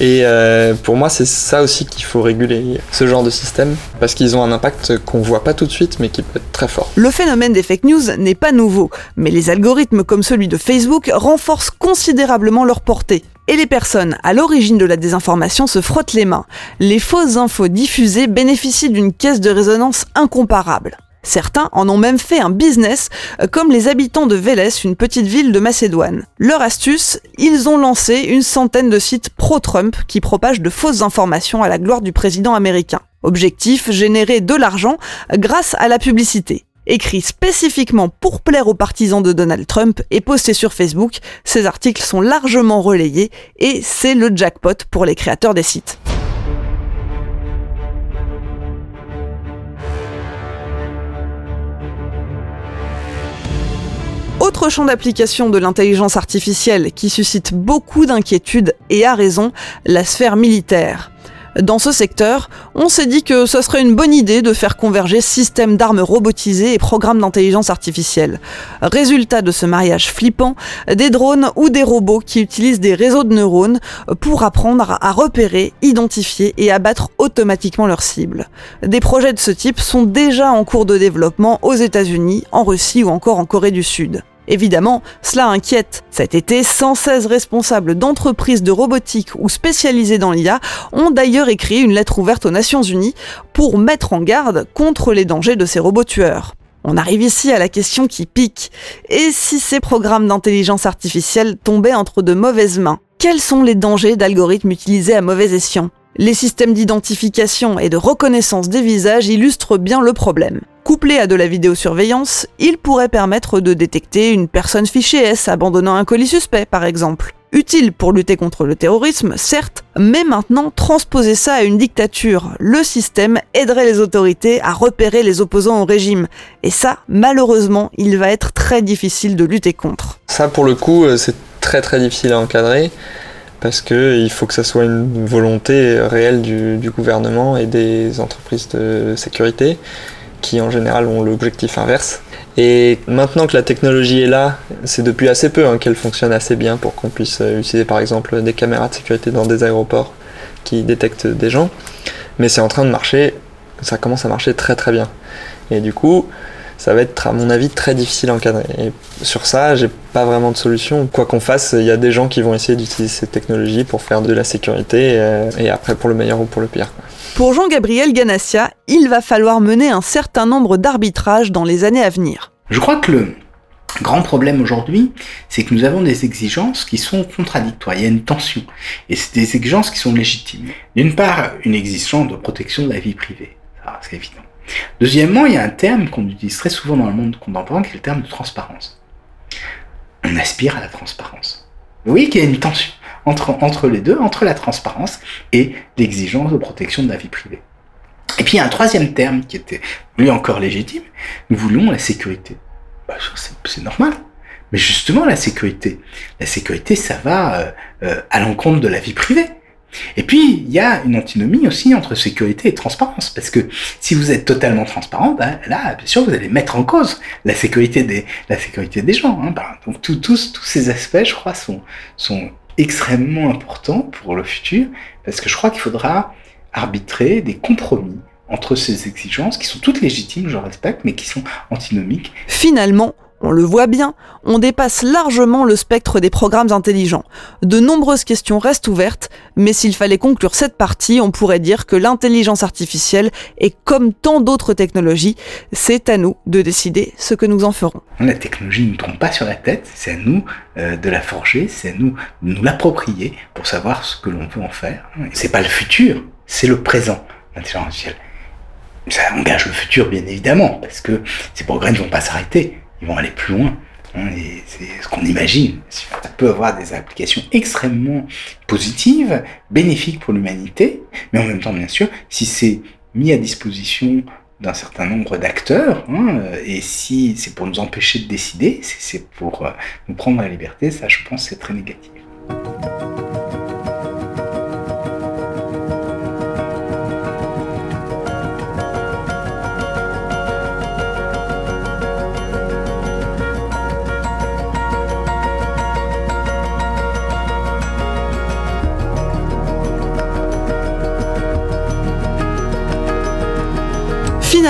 Et euh, pour moi, c'est ça aussi qu'il faut réguler, ce genre de système, parce qu'ils ont un impact qu'on voit pas tout de suite, mais qui peut être très fort. Le phénomène des fake news n'est pas nouveau, mais les algorithmes comme celui de Facebook renforcent considérablement leur portée. Et les personnes à l'origine de la désinformation se frottent les mains. Les fausses infos diffusées bénéficient d'une caisse de résonance incomparable. Certains en ont même fait un business, euh, comme les habitants de Vélès, une petite ville de Macédoine. Leur astuce, ils ont lancé une centaine de sites pro-Trump qui propagent de fausses informations à la gloire du président américain. Objectif, générer de l'argent grâce à la publicité. Écrit spécifiquement pour plaire aux partisans de Donald Trump et posté sur Facebook, ces articles sont largement relayés et c'est le jackpot pour les créateurs des sites. Autre champ d'application de l'intelligence artificielle qui suscite beaucoup d'inquiétudes et à raison, la sphère militaire. Dans ce secteur, on s'est dit que ce serait une bonne idée de faire converger systèmes d'armes robotisés et programmes d'intelligence artificielle. Résultat de ce mariage flippant, des drones ou des robots qui utilisent des réseaux de neurones pour apprendre à repérer, identifier et abattre automatiquement leurs cibles. Des projets de ce type sont déjà en cours de développement aux États-Unis, en Russie ou encore en Corée du Sud. Évidemment, cela inquiète. Cet été, 116 responsables d'entreprises de robotique ou spécialisés dans l'IA ont d'ailleurs écrit une lettre ouverte aux Nations Unies pour mettre en garde contre les dangers de ces robots tueurs. On arrive ici à la question qui pique. Et si ces programmes d'intelligence artificielle tombaient entre de mauvaises mains? Quels sont les dangers d'algorithmes utilisés à mauvais escient? Les systèmes d'identification et de reconnaissance des visages illustrent bien le problème. Couplé à de la vidéosurveillance, il pourrait permettre de détecter une personne fichée S abandonnant un colis suspect, par exemple. Utile pour lutter contre le terrorisme, certes, mais maintenant transposer ça à une dictature, le système aiderait les autorités à repérer les opposants au régime. Et ça, malheureusement, il va être très difficile de lutter contre. Ça, pour le coup, euh, c'est très très difficile à encadrer parce que il faut que ça soit une volonté réelle du gouvernement et des entreprises de sécurité qui en général ont l'objectif inverse. Et maintenant que la technologie est là, c'est depuis assez peu hein, qu'elle fonctionne assez bien pour qu'on puisse euh, utiliser par exemple des caméras de sécurité dans des aéroports qui détectent des gens. Mais c'est en train de marcher, ça commence à marcher très très bien. Et du coup, ça va être à mon avis très difficile à encadrer. Et sur ça, j'ai pas vraiment de solution. Quoi qu'on fasse, il y a des gens qui vont essayer d'utiliser cette technologie pour faire de la sécurité euh, et après pour le meilleur ou pour le pire. Pour Jean-Gabriel Ganassia, il va falloir mener un certain nombre d'arbitrages dans les années à venir. Je crois que le grand problème aujourd'hui, c'est que nous avons des exigences qui sont contradictoires. Il y a une tension. Et c'est des exigences qui sont légitimes. D'une part, une exigence de protection de la vie privée. C'est évident. Deuxièmement, il y a un terme qu'on utilise très souvent dans le monde contemporain qui est le terme de transparence. On aspire à la transparence. Voyez qu'il y a une tension entre, entre les deux, entre la transparence et l'exigence de protection de la vie privée. Et puis il y a un troisième terme qui était lui encore légitime. Nous voulons la sécurité. Bah, c'est, normal. Mais justement, la sécurité, la sécurité, ça va euh, euh, à l'encontre de la vie privée. Et puis, il y a une antinomie aussi entre sécurité et transparence, parce que si vous êtes totalement transparent, ben, là, bien sûr, vous allez mettre en cause la sécurité des, la sécurité des gens. Hein. Ben, donc, tous, tous ces aspects, je crois, sont, sont extrêmement importants pour le futur, parce que je crois qu'il faudra arbitrer des compromis entre ces exigences, qui sont toutes légitimes, je respecte, mais qui sont antinomiques. Finalement, on le voit bien, on dépasse largement le spectre des programmes intelligents. De nombreuses questions restent ouvertes, mais s'il fallait conclure cette partie, on pourrait dire que l'intelligence artificielle est comme tant d'autres technologies, c'est à nous de décider ce que nous en ferons. La technologie ne tombe pas sur la tête, c'est à nous euh, de la forger, c'est à nous de nous l'approprier pour savoir ce que l'on veut en faire. C'est pas le futur, c'est le présent, l'intelligence artificielle. Ça engage le futur, bien évidemment, parce que ces progrès ne vont pas s'arrêter ils vont aller plus loin. Hein, c'est ce qu'on imagine. Ça peut avoir des applications extrêmement positives, bénéfiques pour l'humanité, mais en même temps, bien sûr, si c'est mis à disposition d'un certain nombre d'acteurs, hein, et si c'est pour nous empêcher de décider, si c'est pour euh, nous prendre la liberté, ça, je pense, c'est très négatif.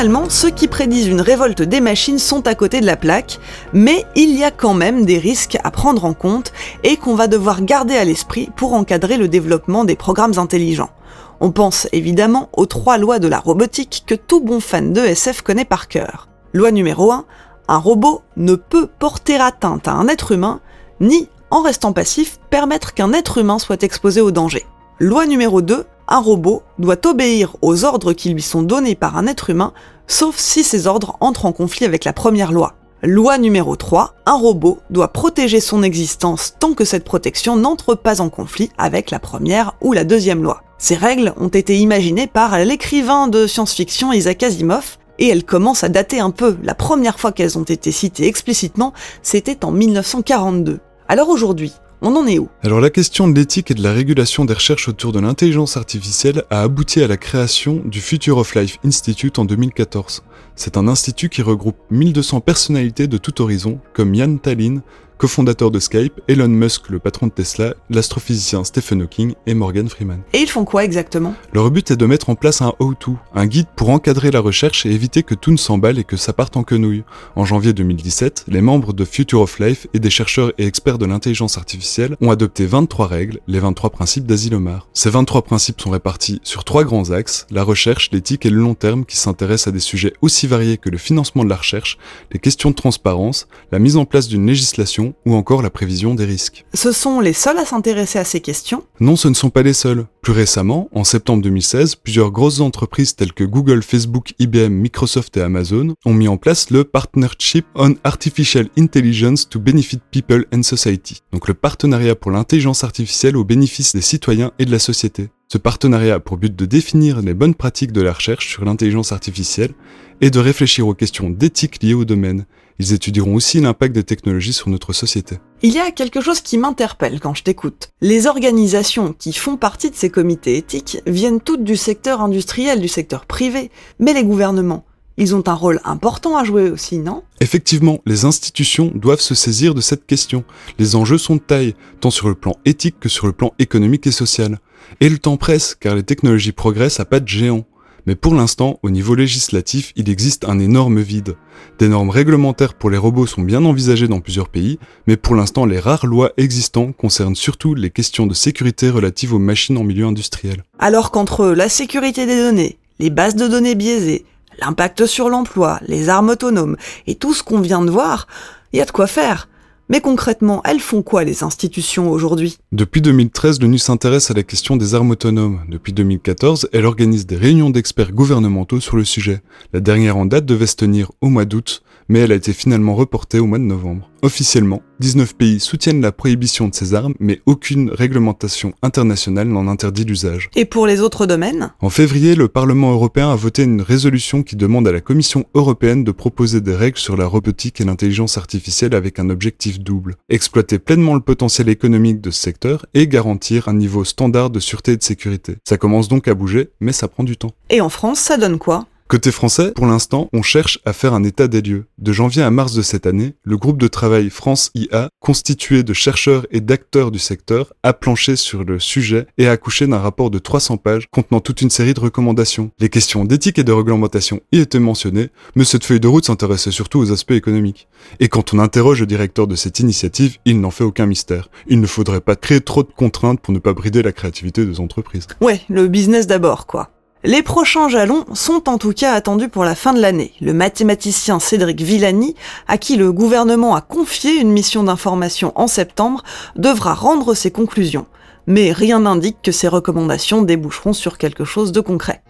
Finalement, ceux qui prédisent une révolte des machines sont à côté de la plaque, mais il y a quand même des risques à prendre en compte et qu'on va devoir garder à l'esprit pour encadrer le développement des programmes intelligents. On pense évidemment aux trois lois de la robotique que tout bon fan de SF connaît par cœur. Loi numéro 1, un robot ne peut porter atteinte à un être humain, ni, en restant passif, permettre qu'un être humain soit exposé au danger. Loi numéro 2, un robot doit obéir aux ordres qui lui sont donnés par un être humain, sauf si ces ordres entrent en conflit avec la première loi. Loi numéro 3, un robot doit protéger son existence tant que cette protection n'entre pas en conflit avec la première ou la deuxième loi. Ces règles ont été imaginées par l'écrivain de science-fiction Isaac Asimov, et elles commencent à dater un peu. La première fois qu'elles ont été citées explicitement, c'était en 1942. Alors aujourd'hui, on en est où? Alors la question de l'éthique et de la régulation des recherches autour de l'intelligence artificielle a abouti à la création du Future of Life Institute en 2014. C'est un institut qui regroupe 1200 personnalités de tout horizon, comme Yann Tallinn, cofondateur de Skype, Elon Musk, le patron de Tesla, l'astrophysicien Stephen Hawking et Morgan Freeman. Et ils font quoi exactement? Leur but est de mettre en place un how-to, un guide pour encadrer la recherche et éviter que tout ne s'emballe et que ça parte en quenouille. En janvier 2017, les membres de Future of Life et des chercheurs et experts de l'intelligence artificielle ont adopté 23 règles, les 23 principes d'Asilomar. Ces 23 principes sont répartis sur trois grands axes, la recherche, l'éthique et le long terme qui s'intéressent à des sujets aussi variés que le financement de la recherche, les questions de transparence, la mise en place d'une législation ou encore la prévision des risques. Ce sont les seuls à s'intéresser à ces questions Non, ce ne sont pas les seuls. Plus récemment, en septembre 2016, plusieurs grosses entreprises telles que Google, Facebook, IBM, Microsoft et Amazon ont mis en place le Partnership on Artificial Intelligence to Benefit People and Society, donc le partenariat pour l'intelligence artificielle au bénéfice des citoyens et de la société. Ce partenariat a pour but de définir les bonnes pratiques de la recherche sur l'intelligence artificielle et de réfléchir aux questions d'éthique liées au domaine. Ils étudieront aussi l'impact des technologies sur notre société. Il y a quelque chose qui m'interpelle quand je t'écoute. Les organisations qui font partie de ces comités éthiques viennent toutes du secteur industriel, du secteur privé, mais les gouvernements, ils ont un rôle important à jouer aussi, non? Effectivement, les institutions doivent se saisir de cette question. Les enjeux sont de taille, tant sur le plan éthique que sur le plan économique et social. Et le temps presse, car les technologies progressent à pas de géant. Mais pour l'instant, au niveau législatif, il existe un énorme vide. Des normes réglementaires pour les robots sont bien envisagées dans plusieurs pays, mais pour l'instant, les rares lois existantes concernent surtout les questions de sécurité relatives aux machines en milieu industriel. Alors qu'entre la sécurité des données, les bases de données biaisées, l'impact sur l'emploi, les armes autonomes et tout ce qu'on vient de voir, il y a de quoi faire. Mais concrètement, elles font quoi les institutions aujourd'hui? Depuis 2013, l'ONU s'intéresse à la question des armes autonomes. Depuis 2014, elle organise des réunions d'experts gouvernementaux sur le sujet. La dernière en date devait se tenir au mois d'août, mais elle a été finalement reportée au mois de novembre. Officiellement, 19 pays soutiennent la prohibition de ces armes, mais aucune réglementation internationale n'en interdit l'usage. Et pour les autres domaines? En février, le Parlement européen a voté une résolution qui demande à la Commission européenne de proposer des règles sur la robotique et l'intelligence artificielle avec un objectif double. Exploiter pleinement le potentiel économique de ce secteur et garantir un niveau standard de sûreté et de sécurité. Ça commence donc à bouger, mais ça prend du temps. Et en France, ça donne quoi? Côté français, pour l'instant, on cherche à faire un état des lieux. De janvier à mars de cette année, le groupe de travail France IA, constitué de chercheurs et d'acteurs du secteur, a planché sur le sujet et a accouché d'un rapport de 300 pages contenant toute une série de recommandations. Les questions d'éthique et de réglementation y étaient mentionnées, mais cette feuille de route s'intéressait surtout aux aspects économiques. Et quand on interroge le directeur de cette initiative, il n'en fait aucun mystère. Il ne faudrait pas créer trop de contraintes pour ne pas brider la créativité des entreprises. Ouais, le business d'abord, quoi. Les prochains jalons sont en tout cas attendus pour la fin de l'année. Le mathématicien Cédric Villani, à qui le gouvernement a confié une mission d'information en septembre, devra rendre ses conclusions. Mais rien n'indique que ces recommandations déboucheront sur quelque chose de concret.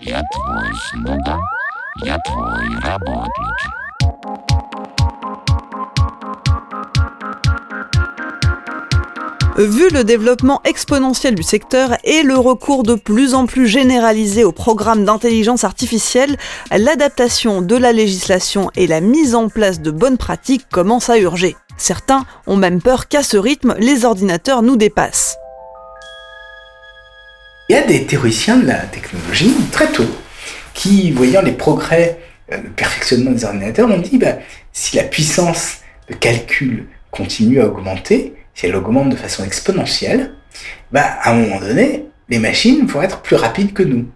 Vu le développement exponentiel du secteur et le recours de plus en plus généralisé au programme d'intelligence artificielle, l'adaptation de la législation et la mise en place de bonnes pratiques commencent à urger. Certains ont même peur qu'à ce rythme, les ordinateurs nous dépassent. Il y a des théoriciens de la technologie très tôt qui, voyant les progrès, euh, le perfectionnement des ordinateurs, ont dit bah, si la puissance de calcul continue à augmenter, si elle augmente de façon exponentielle, bah, à un moment donné, les machines vont être plus rapides que nous.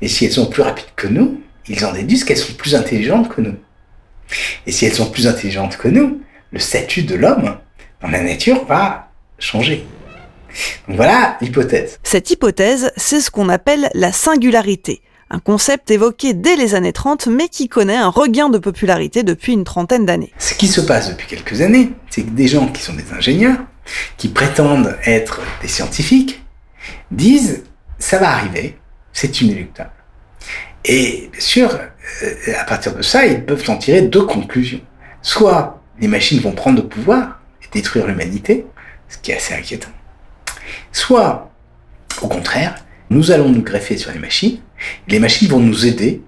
Et si elles sont plus rapides que nous, ils en déduisent qu'elles sont plus intelligentes que nous. Et si elles sont plus intelligentes que nous, le statut de l'homme dans la nature va changer. Donc voilà l'hypothèse. Cette hypothèse, c'est ce qu'on appelle la singularité, un concept évoqué dès les années 30 mais qui connaît un regain de popularité depuis une trentaine d'années. Ce qui se passe depuis quelques années, c'est que des gens qui sont des ingénieurs, qui prétendent être des scientifiques, disent ça va arriver, c'est inéluctable. Et bien sûr, euh, à partir de ça, ils peuvent en tirer deux conclusions. Soit les machines vont prendre le pouvoir et détruire l'humanité, ce qui est assez inquiétant. Soit, au contraire, nous allons nous greffer sur les machines, les machines vont nous aider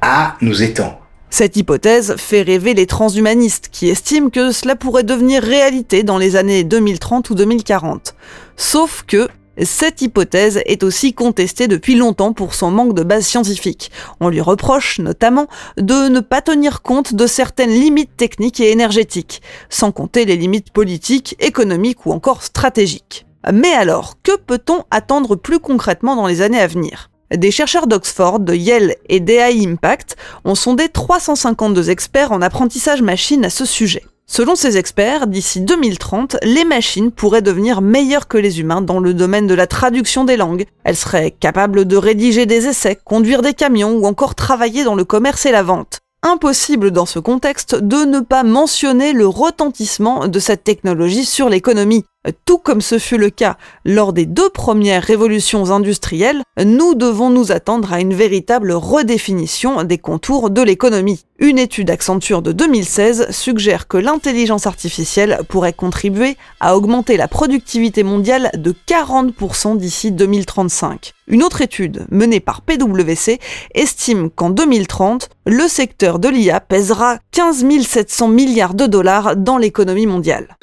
à nous étendre. Cette hypothèse fait rêver les transhumanistes qui estiment que cela pourrait devenir réalité dans les années 2030 ou 2040. Sauf que cette hypothèse est aussi contestée depuis longtemps pour son manque de base scientifique. On lui reproche notamment de ne pas tenir compte de certaines limites techniques et énergétiques, sans compter les limites politiques, économiques ou encore stratégiques. Mais alors, que peut-on attendre plus concrètement dans les années à venir? Des chercheurs d'Oxford, de Yale et d'AI Impact ont sondé 352 experts en apprentissage machine à ce sujet. Selon ces experts, d'ici 2030, les machines pourraient devenir meilleures que les humains dans le domaine de la traduction des langues. Elles seraient capables de rédiger des essais, conduire des camions ou encore travailler dans le commerce et la vente. Impossible dans ce contexte de ne pas mentionner le retentissement de cette technologie sur l'économie. Tout comme ce fut le cas lors des deux premières révolutions industrielles, nous devons nous attendre à une véritable redéfinition des contours de l'économie. Une étude Accenture de 2016 suggère que l'intelligence artificielle pourrait contribuer à augmenter la productivité mondiale de 40% d'ici 2035. Une autre étude menée par PwC estime qu'en 2030, le secteur de l'IA pèsera 15 700 milliards de dollars dans l'économie mondiale.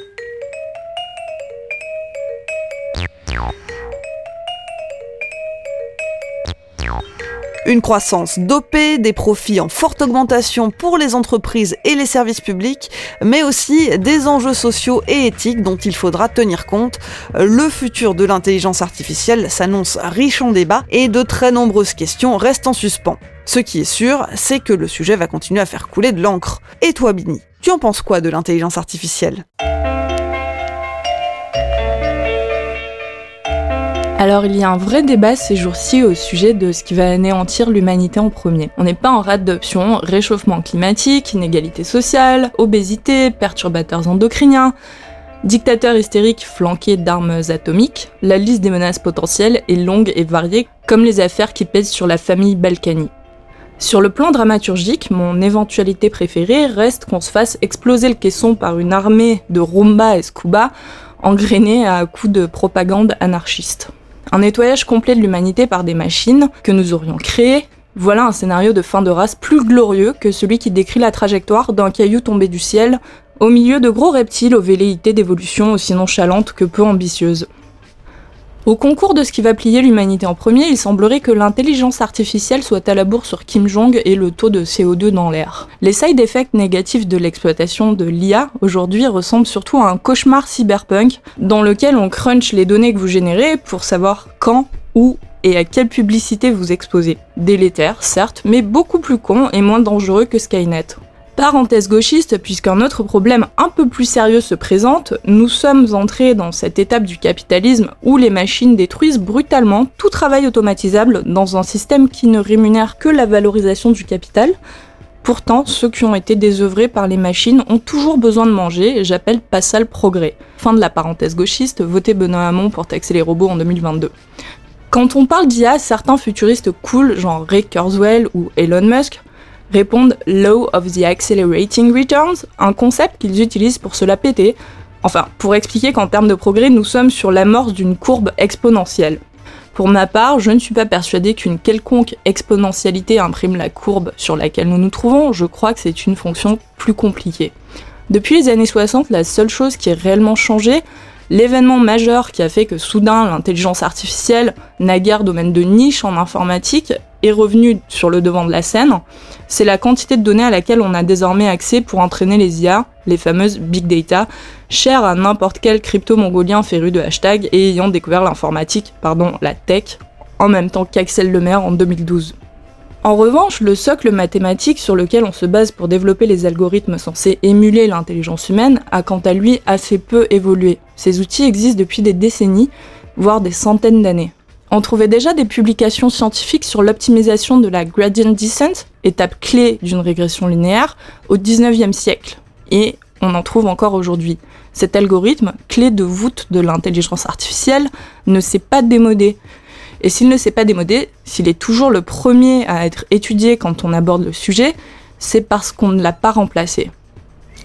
Une croissance dopée, des profits en forte augmentation pour les entreprises et les services publics, mais aussi des enjeux sociaux et éthiques dont il faudra tenir compte. Le futur de l'intelligence artificielle s'annonce riche en débats et de très nombreuses questions restent en suspens. Ce qui est sûr, c'est que le sujet va continuer à faire couler de l'encre. Et toi, Bini, tu en penses quoi de l'intelligence artificielle? Alors il y a un vrai débat ces jours-ci au sujet de ce qui va anéantir l'humanité en premier. On n'est pas en rate d'options, réchauffement climatique, inégalité sociale, obésité, perturbateurs endocriniens, dictateurs hystériques flanqués d'armes atomiques, la liste des menaces potentielles est longue et variée comme les affaires qui pèsent sur la famille Balkany. Sur le plan dramaturgique, mon éventualité préférée reste qu'on se fasse exploser le caisson par une armée de Roomba et Scuba engrainés à coups de propagande anarchiste. Un nettoyage complet de l'humanité par des machines que nous aurions créées, voilà un scénario de fin de race plus glorieux que celui qui décrit la trajectoire d'un caillou tombé du ciel au milieu de gros reptiles aux velléités d'évolution aussi nonchalantes que peu ambitieuses. Au concours de ce qui va plier l'humanité en premier, il semblerait que l'intelligence artificielle soit à la bourre sur Kim Jong et le taux de CO2 dans l'air. Les side effects négatifs de l'exploitation de l'IA aujourd'hui ressemblent surtout à un cauchemar cyberpunk dans lequel on crunch les données que vous générez pour savoir quand, où et à quelle publicité vous exposez. Délétère, certes, mais beaucoup plus con et moins dangereux que Skynet. Parenthèse gauchiste, puisqu'un autre problème un peu plus sérieux se présente, nous sommes entrés dans cette étape du capitalisme où les machines détruisent brutalement tout travail automatisable dans un système qui ne rémunère que la valorisation du capital. Pourtant, ceux qui ont été désœuvrés par les machines ont toujours besoin de manger, j'appelle pas ça le progrès. Fin de la parenthèse gauchiste, votez Benoît Hamon pour taxer les robots en 2022. Quand on parle d'IA, certains futuristes cool, genre Ray Kurzweil ou Elon Musk, répondent Law of the Accelerating Returns, un concept qu'ils utilisent pour se la péter, enfin pour expliquer qu'en termes de progrès, nous sommes sur l'amorce d'une courbe exponentielle. Pour ma part, je ne suis pas persuadée qu'une quelconque exponentialité imprime la courbe sur laquelle nous nous trouvons, je crois que c'est une fonction plus compliquée. Depuis les années 60, la seule chose qui est réellement changée, L'événement majeur qui a fait que soudain l'intelligence artificielle, naguère domaine de niche en informatique, est revenu sur le devant de la scène, c'est la quantité de données à laquelle on a désormais accès pour entraîner les IA, les fameuses big data, chères à n'importe quel crypto-mongolien féru de hashtag et ayant découvert l'informatique, pardon, la tech, en même temps qu'Axel Lemaire en 2012. En revanche, le socle mathématique sur lequel on se base pour développer les algorithmes censés émuler l'intelligence humaine a quant à lui assez peu évolué. Ces outils existent depuis des décennies, voire des centaines d'années. On trouvait déjà des publications scientifiques sur l'optimisation de la gradient descent, étape clé d'une régression linéaire, au 19e siècle. Et on en trouve encore aujourd'hui. Cet algorithme, clé de voûte de l'intelligence artificielle, ne s'est pas démodé. Et s'il ne s'est pas démodé, s'il est toujours le premier à être étudié quand on aborde le sujet, c'est parce qu'on ne l'a pas remplacé.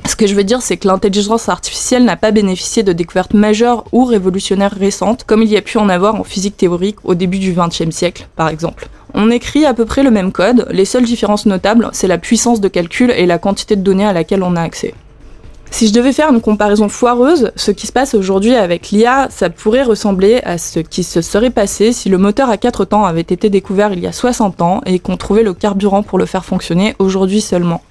Ce que je veux dire, c'est que l'intelligence artificielle n'a pas bénéficié de découvertes majeures ou révolutionnaires récentes, comme il y a pu en avoir en physique théorique au début du XXe siècle, par exemple. On écrit à peu près le même code, les seules différences notables, c'est la puissance de calcul et la quantité de données à laquelle on a accès. Si je devais faire une comparaison foireuse, ce qui se passe aujourd'hui avec l'IA, ça pourrait ressembler à ce qui se serait passé si le moteur à 4 temps avait été découvert il y a 60 ans et qu'on trouvait le carburant pour le faire fonctionner aujourd'hui seulement.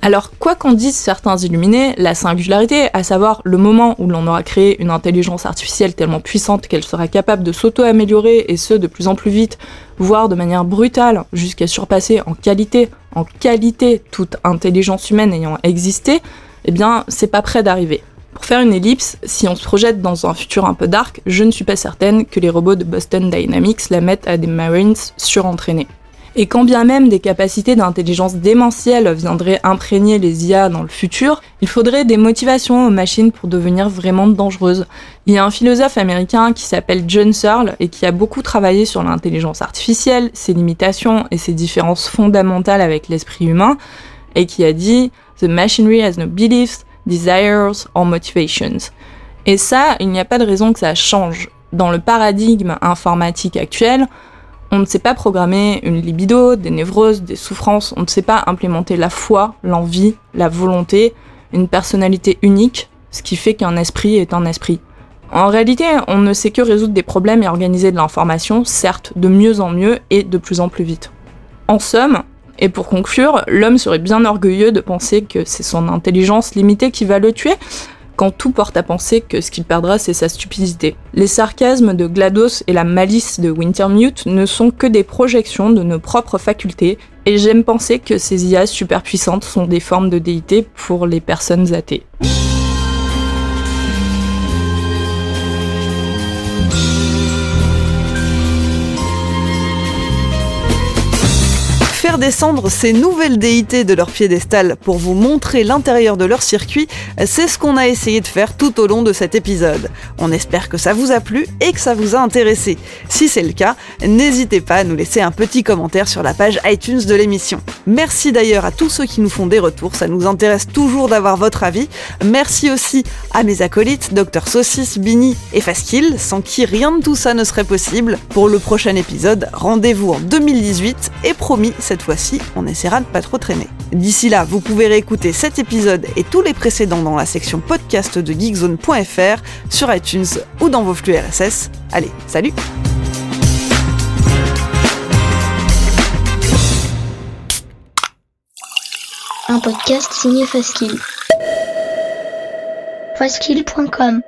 Alors, quoi qu'en disent certains illuminés, la singularité, à savoir le moment où l'on aura créé une intelligence artificielle tellement puissante qu'elle sera capable de s'auto-améliorer et ce de plus en plus vite, voire de manière brutale, jusqu'à surpasser en qualité, en qualité toute intelligence humaine ayant existé, eh bien, c'est pas prêt d'arriver. Pour faire une ellipse, si on se projette dans un futur un peu dark, je ne suis pas certaine que les robots de Boston Dynamics la mettent à des Marines surentraînés. Et quand bien même des capacités d'intelligence démentielle viendraient imprégner les IA dans le futur, il faudrait des motivations aux machines pour devenir vraiment dangereuses. Il y a un philosophe américain qui s'appelle John Searle et qui a beaucoup travaillé sur l'intelligence artificielle, ses limitations et ses différences fondamentales avec l'esprit humain, et qui a dit The machinery has no beliefs, desires or motivations. Et ça, il n'y a pas de raison que ça change. Dans le paradigme informatique actuel, on ne sait pas programmer une libido, des névroses, des souffrances, on ne sait pas implémenter la foi, l'envie, la volonté, une personnalité unique, ce qui fait qu'un esprit est un esprit. En réalité, on ne sait que résoudre des problèmes et organiser de l'information, certes de mieux en mieux et de plus en plus vite. En somme, et pour conclure, l'homme serait bien orgueilleux de penser que c'est son intelligence limitée qui va le tuer, quand tout porte à penser que ce qu'il perdra, c'est sa stupidité. Les sarcasmes de GLaDOS et la malice de Wintermute ne sont que des projections de nos propres facultés, et j'aime penser que ces IA super puissantes sont des formes de déité pour les personnes athées. Descendre ces nouvelles déités de leur piédestal pour vous montrer l'intérieur de leur circuit, c'est ce qu'on a essayé de faire tout au long de cet épisode. On espère que ça vous a plu et que ça vous a intéressé. Si c'est le cas, n'hésitez pas à nous laisser un petit commentaire sur la page iTunes de l'émission. Merci d'ailleurs à tous ceux qui nous font des retours, ça nous intéresse toujours d'avoir votre avis. Merci aussi à mes acolytes, Dr Saucisse, Bini et Faskill, sans qui rien de tout ça ne serait possible. Pour le prochain épisode, rendez-vous en 2018 et promis, cette fois-ci, on essaiera de pas trop traîner. D'ici là, vous pouvez réécouter cet épisode et tous les précédents dans la section podcast de geekzone.fr, sur iTunes ou dans vos flux RSS. Allez, salut Un podcast signé Faskill. Faskill.com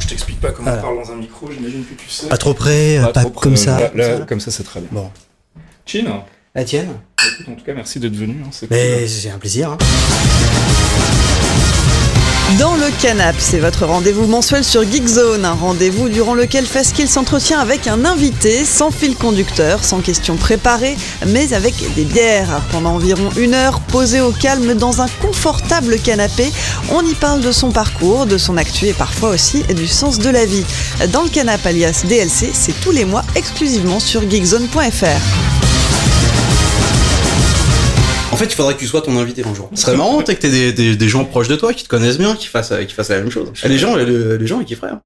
Je t'explique pas comment Voilà. on parle dans un micro, j'imagine que tu sais. Pas trop près, pas, trop comme ça. Là, là, Ça. comme ça, c'est très bien. Bon. Chin La tienne Écoute, en tout cas, merci d'être venu. hein, c'est Mais cool. c'est un plaisir. hein. Dans le Canap, c'est votre rendez-vous mensuel sur Geekzone, un rendez-vous durant lequel Faskill s'entretient avec un invité, sans fil conducteur, sans questions préparées, mais avec des bières. Pendant environ une heure, posé au calme dans un confortable canapé, on y parle de son parcours, de son actu et parfois aussi du sens de la vie. Dans le Canap alias DLC, c'est tous les mois exclusivement sur geekzone.fr. En fait, il faudrait que tu sois ton invité un jour. Ce serait marrant, que t'aies des, des, des gens proches de toi qui te connaissent bien, qui fassent, qui fassent la même chose. Et les gens, les, les gens, ils kifferaient. hein.